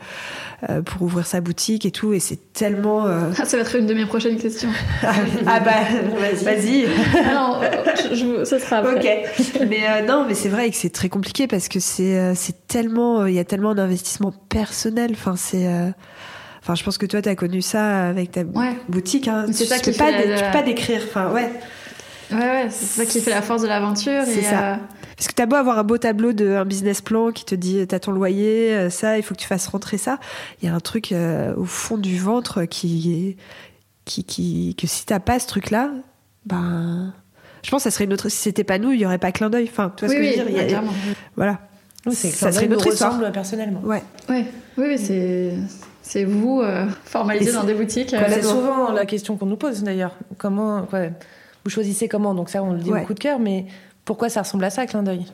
euh, pour ouvrir sa boutique et tout, et c'est tellement. euh, Ah, ça va être une de mes prochaines questions. ah bah, vas-y. Ah non, je, je- ça sera après. Ok. Mais euh, non, mais c'est vrai que c'est très compliqué parce que c'est euh, c'est tellement euh, il y a tellement d'investissement personnel. Enfin c'est euh, Enfin, je pense que toi, tu as connu ça avec ta Ouais. boutique. Hein. C'est Tu ça peux qui pas, fait dé- la- tu peux pas décrire. Enfin, ouais. Ouais, ouais, c'est ça qui fait la force de l'aventure. C'est ça. euh, Parce que t'as beau avoir un beau tableau de un business plan qui te dit t'as ton loyer, euh, ça, il faut que tu fasses rentrer ça. Il y a un truc euh, au fond du ventre qui, qui, qui, que si t'as pas ce truc-là, ben, je pense que ça serait une autre. Si c'était pas nous, il y aurait pas clin d'œil. Enfin, tu vois oui, ce que je veux oui, dire Il y a- clairement. Voilà. Oui, Ça serait serait notre histoire. ressemble personnellement. Ouais. Ouais. Oui, oui, c'est c'est vous euh, formalisé dans des boutiques. euh, Bah, c'est souvent la question qu'on nous pose d'ailleurs. Comment, quoi, vous choisissez comment Donc ça, on le dit Ouais. au coup de cœur, mais pourquoi ça ressemble à ça, clin d'œil?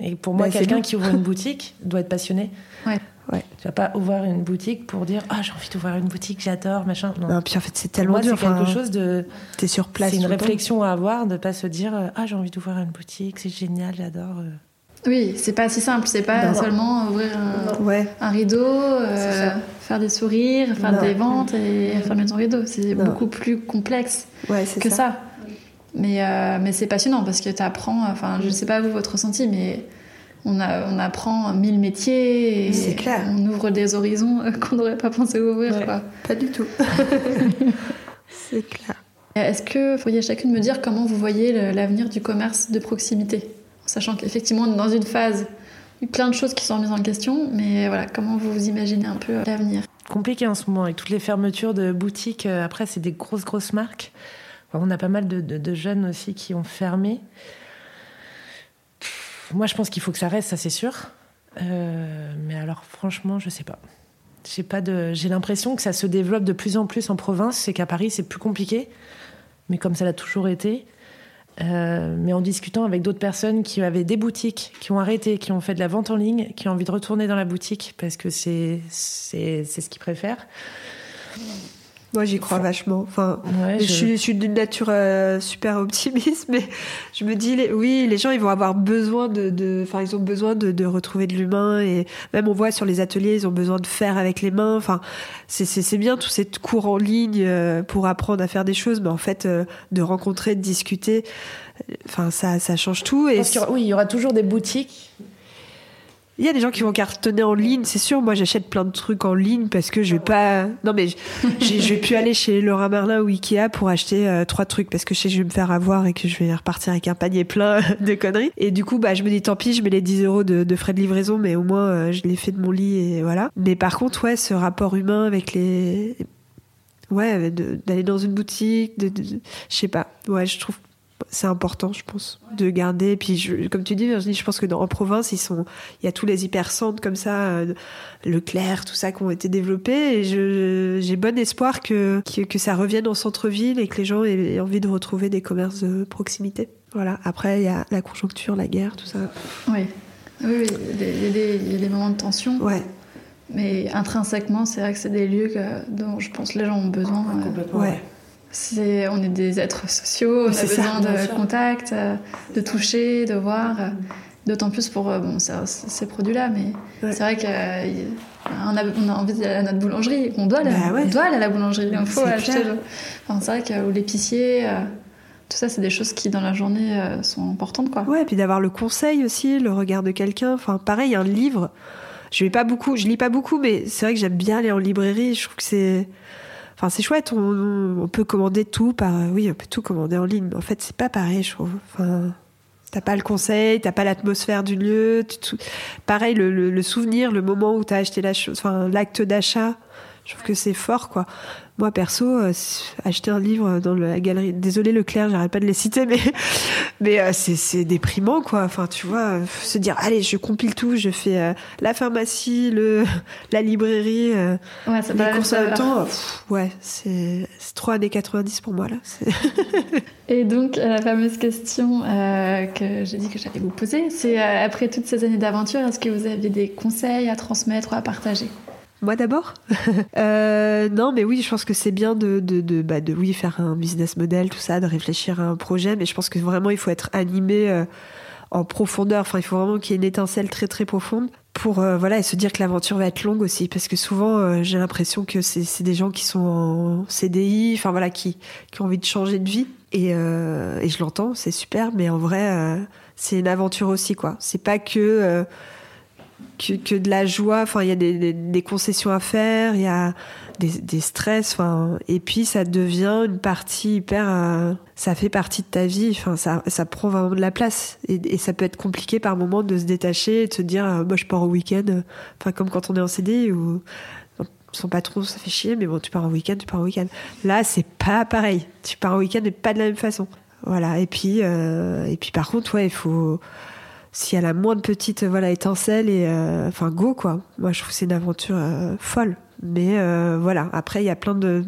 Et pour moi, Bah, quelqu'un qui ouvre une boutique doit être passionné. Ouais. Ouais. Tu vas pas ouvrir une boutique pour dire ah j'ai envie d'ouvrir une boutique, j'adore machin. Non. Non, puis en fait, c'est Pour tellement moi, dur. c'est quelque chose de. T'es sur place. C'est une réflexion à avoir, de pas se dire euh, ah j'ai envie d'ouvrir une boutique, c'est génial, j'adore. Oui, c'est pas si simple. C'est pas Non. seulement ouvrir un, Ouais. un rideau, euh, faire des sourires, faire Non. des ventes et fermer ton rideau. C'est beaucoup plus complexe Ouais, que ça. ça. Mais, euh, mais c'est passionnant parce que tu apprends, enfin, je sais pas vous, votre ressenti, mais on, a, on apprend mille métiers et C'est clair. on ouvre des horizons euh, qu'on n'aurait pas pensé ouvrir. Ouais. quoi. Pas du tout. c'est clair. Est-ce que vous pourriez chacune me dire comment vous voyez l'avenir du commerce de proximité? Sachant qu'effectivement, on est dans une phase où plein de choses qui sont remises en question, mais voilà, comment vous vous imaginez un peu euh, l'avenir? Compliqué en ce moment avec toutes les fermetures de boutiques. Euh, Après, c'est des grosses, grosses marques. On a pas mal de, jeunes aussi qui ont fermé. Moi, je pense qu'il faut que ça reste, ça c'est sûr. Euh, mais alors, franchement, je sais pas. J'ai pas de. J'ai l'impression que ça se développe de plus en plus en province. C'est qu'à Paris, c'est plus compliqué. Mais comme ça l'a toujours été. Euh, mais en discutant avec d'autres personnes qui avaient des boutiques, qui ont arrêté, qui ont fait de la vente en ligne, qui ont envie de retourner dans la boutique parce que c'est ce qu'ils préfèrent. Moi, j'y crois vachement. Enfin, Ouais, je... je- suis, d'une nature euh, super optimiste, mais je me dis, les- oui, les gens, ils vont avoir besoin de, enfin, ils ont besoin de, de retrouver de l'humain et même on voit sur les ateliers, ils ont besoin de faire avec les mains. Enfin, c'est, bien tous ces cours en ligne euh, pour apprendre à faire des choses, mais en fait, euh, de rencontrer, de discuter, enfin, ça, ça change tout. Et y aura- oui, il y aura toujours des boutiques. Il y a des gens qui vont cartonner en ligne, c'est sûr. Moi, j'achète plein de trucs en ligne parce que je vais pas. Non, mais je vais plus aller chez Laura Merlin ou Ikea pour acheter euh, trois trucs parce que je sais que je vais me faire avoir et que je vais repartir avec un panier plein de conneries. Et du coup, bah, je me dis tant pis, je mets les 10 euros de, frais de livraison, mais au moins, euh, je l'ai fait de mon lit et voilà. Mais par contre, ouais, ce rapport humain avec les. Ouais, d'aller dans une boutique, de, de- je sais pas. Ouais, je trouve c'est important, je pense, de garder. Puis, je- comme tu dis, Virginie, je pense que dans, en province, ils sont, il y a tous les hypercentres comme ça, euh, Leclerc, tout ça, qui ont été développés. Et je, j'ai bon espoir que, que, que ça revienne en centre-ville et que les gens aient envie de retrouver des commerces de proximité. Voilà. Après, il y a la conjoncture, la guerre, tout ça. Oui, oui, oui, il y a des- y, a moments de tension, Ouais, mais intrinsèquement, c'est vrai que c'est des lieux que- dont je pense que les gens ont besoin. euh, Complètement. ouais. On est des êtres sociaux, on a C'est ça, besoin bien de contact, euh, de toucher, de voir. euh, D'autant plus pour euh, bon, ça- ces produits-là, mais Ouais. c'est vrai qu'on a, on a envie d'aller à notre boulangerie, on doit aller, Bah ouais. on doit aller à la boulangerie, il faut C'est acheter. Enfin, c'est vrai que ou l'épicier, euh, tout ça, c'est des choses qui dans la journée euh, sont importantes, quoi. Ouais, et puis d'avoir le conseil aussi, le regard de quelqu'un. Enfin, pareil, un livre. je vais pas beaucoup, je lis pas beaucoup, mais c'est vrai que j'aime bien aller en librairie. Je trouve que c'est, c'est chouette. On, peut commander tout par, oui, on peut tout commander en ligne. Mais en fait, c'est pas pareil, je trouve. T'as pas le conseil, t'as pas l'atmosphère du lieu. Pareil, le, souvenir, le moment où t'as acheté la chose, enfin l'acte d'achat, je trouve que c'est fort, quoi. Moi, perso, euh, acheter un livre dans la galerie, désolé Leclerc, j'arrête pas de les citer, mais, mais euh, c'est déprimant, quoi. Enfin, tu vois, euh, se dire, allez, je compile tout, je fais la pharmacie, le, la librairie, ouais, les courses en temps. ouais, c'est trop années 90 pour moi, là. Et donc, la fameuse question que j'ai dit que j'allais vous poser, c'est après toutes ces années d'aventure, est-ce que vous aviez des conseils à transmettre ou à partager? Moi d'abord euh, Non, mais oui, je pense que c'est bien de, de, bah de, oui, faire un business model, tout ça, de réfléchir à un projet, mais je pense que vraiment, il faut être animé euh, en profondeur. Enfin, il faut vraiment qu'il y ait une étincelle très, très profonde pour euh, voilà et se dire que l'aventure va être longue aussi parce que souvent j'ai l'impression que c'est des gens qui sont en CDI enfin voilà qui qui ont envie de changer de vie et, et je l'entends c'est super mais en vrai c'est une aventure aussi quoi c'est pas que que, de la joie. Enfin, il y a des, concessions à faire, il y a des, stress. Enfin, et puis ça devient une partie hyper. Euh, ça fait partie de ta vie. Enfin, ça, ça prend vraiment de la place. Et, ça peut être compliqué par moment de se détacher et de se dire, euh, moi, je pars au week-end. Enfin, comme quand on est en CD ou son patron, ça fait chier, mais bon, tu pars au week-end, tu pars au week-end. Là, c'est pas pareil. Tu pars au week-end, mais pas de la même façon. Voilà. Et puis, euh, et puis par contre, ouais, il faut s'il y a la moindre petite voilà étincelle et euh, enfin go quoi. Moi je trouve c'est une aventure euh, folle. Mais euh, voilà, après il y a plein de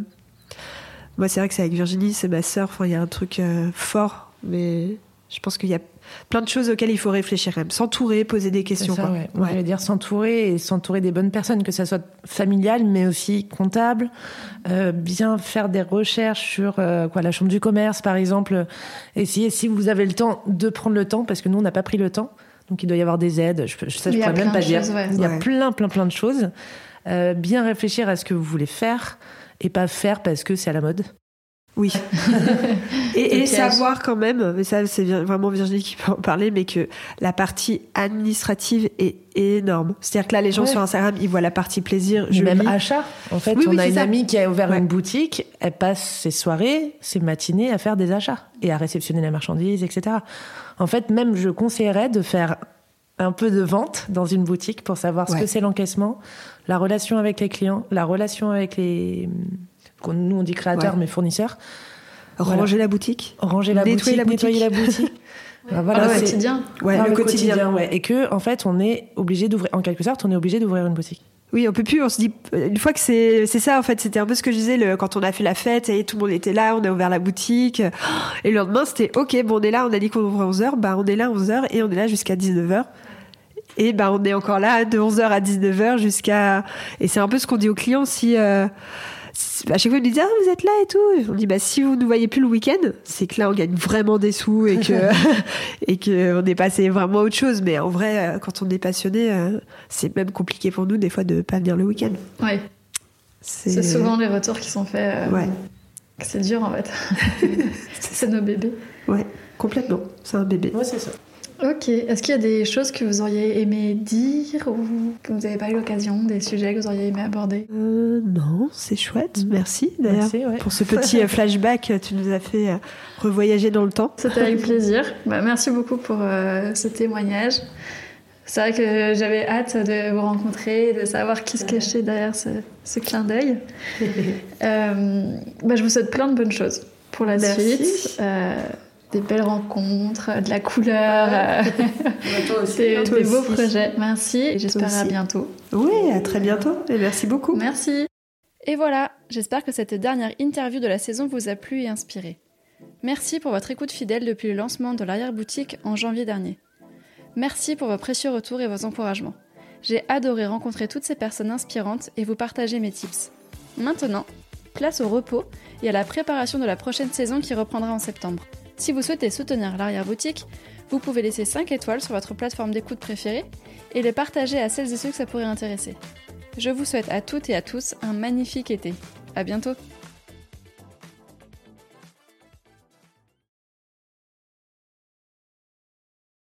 moi c'est vrai que c'est avec Virginie, c'est ma sœur, enfin il y a un truc fort mais je pense qu'il y a plein de choses auxquelles il faut réfléchir quand même. S'entourer, poser des questions. Ça, Ouais. Ouais. dire s'entourer et s'entourer des bonnes personnes, que ça soit familial mais aussi comptable. Euh, bien faire des recherches sur euh, quoi la chambre du commerce par exemple. Essayer si vous avez le temps de prendre le temps parce que nous on n'a pas pris le temps. Donc il doit y avoir des aides. Je, je, ça je pourrais même pas dire. il y a plein plein plein de choses. Euh, bien réfléchir à ce que vous voulez faire et pas faire parce que c'est à la mode. Oui. et, savoir quand même, mais ça c'est vraiment Virginie qui peut en parler, mais que la partie administrative est énorme. C'est-à-dire que là, les gens sur Instagram, ils voient la partie plaisir. Je même achat. En fait, on a une amie qui a ouvert une boutique, elle passe ses soirées, ses matinées à faire des achats et à réceptionner la marchandise, etc. En fait, même je conseillerais de faire un peu de vente dans une boutique pour savoir ce que c'est l'encaissement, la relation avec les clients, la relation avec les nous on dit créateur, mais fournisseur. Ranger la boutique. Ranger la nettoyer boutique. Nettoyer la boutique. voilà, le quotidien. Ouais, le, quotidien. ouais. Et que, en fait, on est obligé d'ouvrir, en quelque sorte, on est obligé d'ouvrir une boutique. Oui, on peut plus. On se dit une fois que c'est c'est ça en fait. C'était un peu ce que je disais le, quand on a fait la fête et tout le monde était là, on a ouvert la boutique. Et le lendemain, c'était ok. Bon, on est là. On a dit qu'on ouvrait 11 h Bah, on est là 11 h et on est là jusqu'à 19 h Et bah, on est encore là de 11 h à 19 h jusqu'à. Et c'est un peu ce qu'on dit aux clients si. Euh, à chaque fois, ils nous disent ah, vous êtes là et tout. On dit bah si vous ne voyez plus le week-end, c'est que là on gagne vraiment des sous et que et que on est passé vraiment à autre chose. Mais en vrai, euh, quand on est passionné, euh, c'est même compliqué pour nous des fois de pas venir le week-end. Oui. C'est souvent les retours qui sont faits. Euh, ouais. C'est dur en fait. c'est nos bébés. Ouais, complètement. C'est un bébé. Ouais, c'est ça. Ok. Est-ce qu'il y a des choses que vous auriez aimé dire ou que vous n'avez pas eu l'occasion, des sujets que vous auriez aimé aborder? Euh, Non, c'est chouette. Mm. Merci d'ailleurs pour ce petit euh, flashback. Tu nous as fait euh, revoyager dans le temps. C'était avec plaisir. Bah, merci beaucoup pour ce témoignage. C'est vrai que j'avais hâte de vous rencontrer, de savoir qui se cachait derrière ce, clin d'œil. bah, je vous souhaite plein de bonnes choses pour la suite des belles rencontres, de la couleur, euh, des, hein. beaux projets. Merci et j'espère à bientôt. Oui, à très bientôt et merci beaucoup. Merci. Et voilà, j'espère que cette dernière interview de la saison vous a plu et inspiré. Merci pour votre écoute fidèle depuis le lancement de l'arrière-boutique en janvier dernier. Merci pour vos précieux retours et vos encouragements. J'ai adoré rencontrer toutes ces personnes inspirantes et vous partager mes tips. Maintenant, place au repos et à la préparation de la prochaine saison qui reprendra en septembre. Si vous souhaitez soutenir l'arrière-boutique, vous pouvez laisser 5 étoiles sur votre plateforme d'écoute préférée et les partager à celles et ceux que ça pourrait intéresser. Je vous souhaite à toutes et à tous un magnifique été. À bientôt!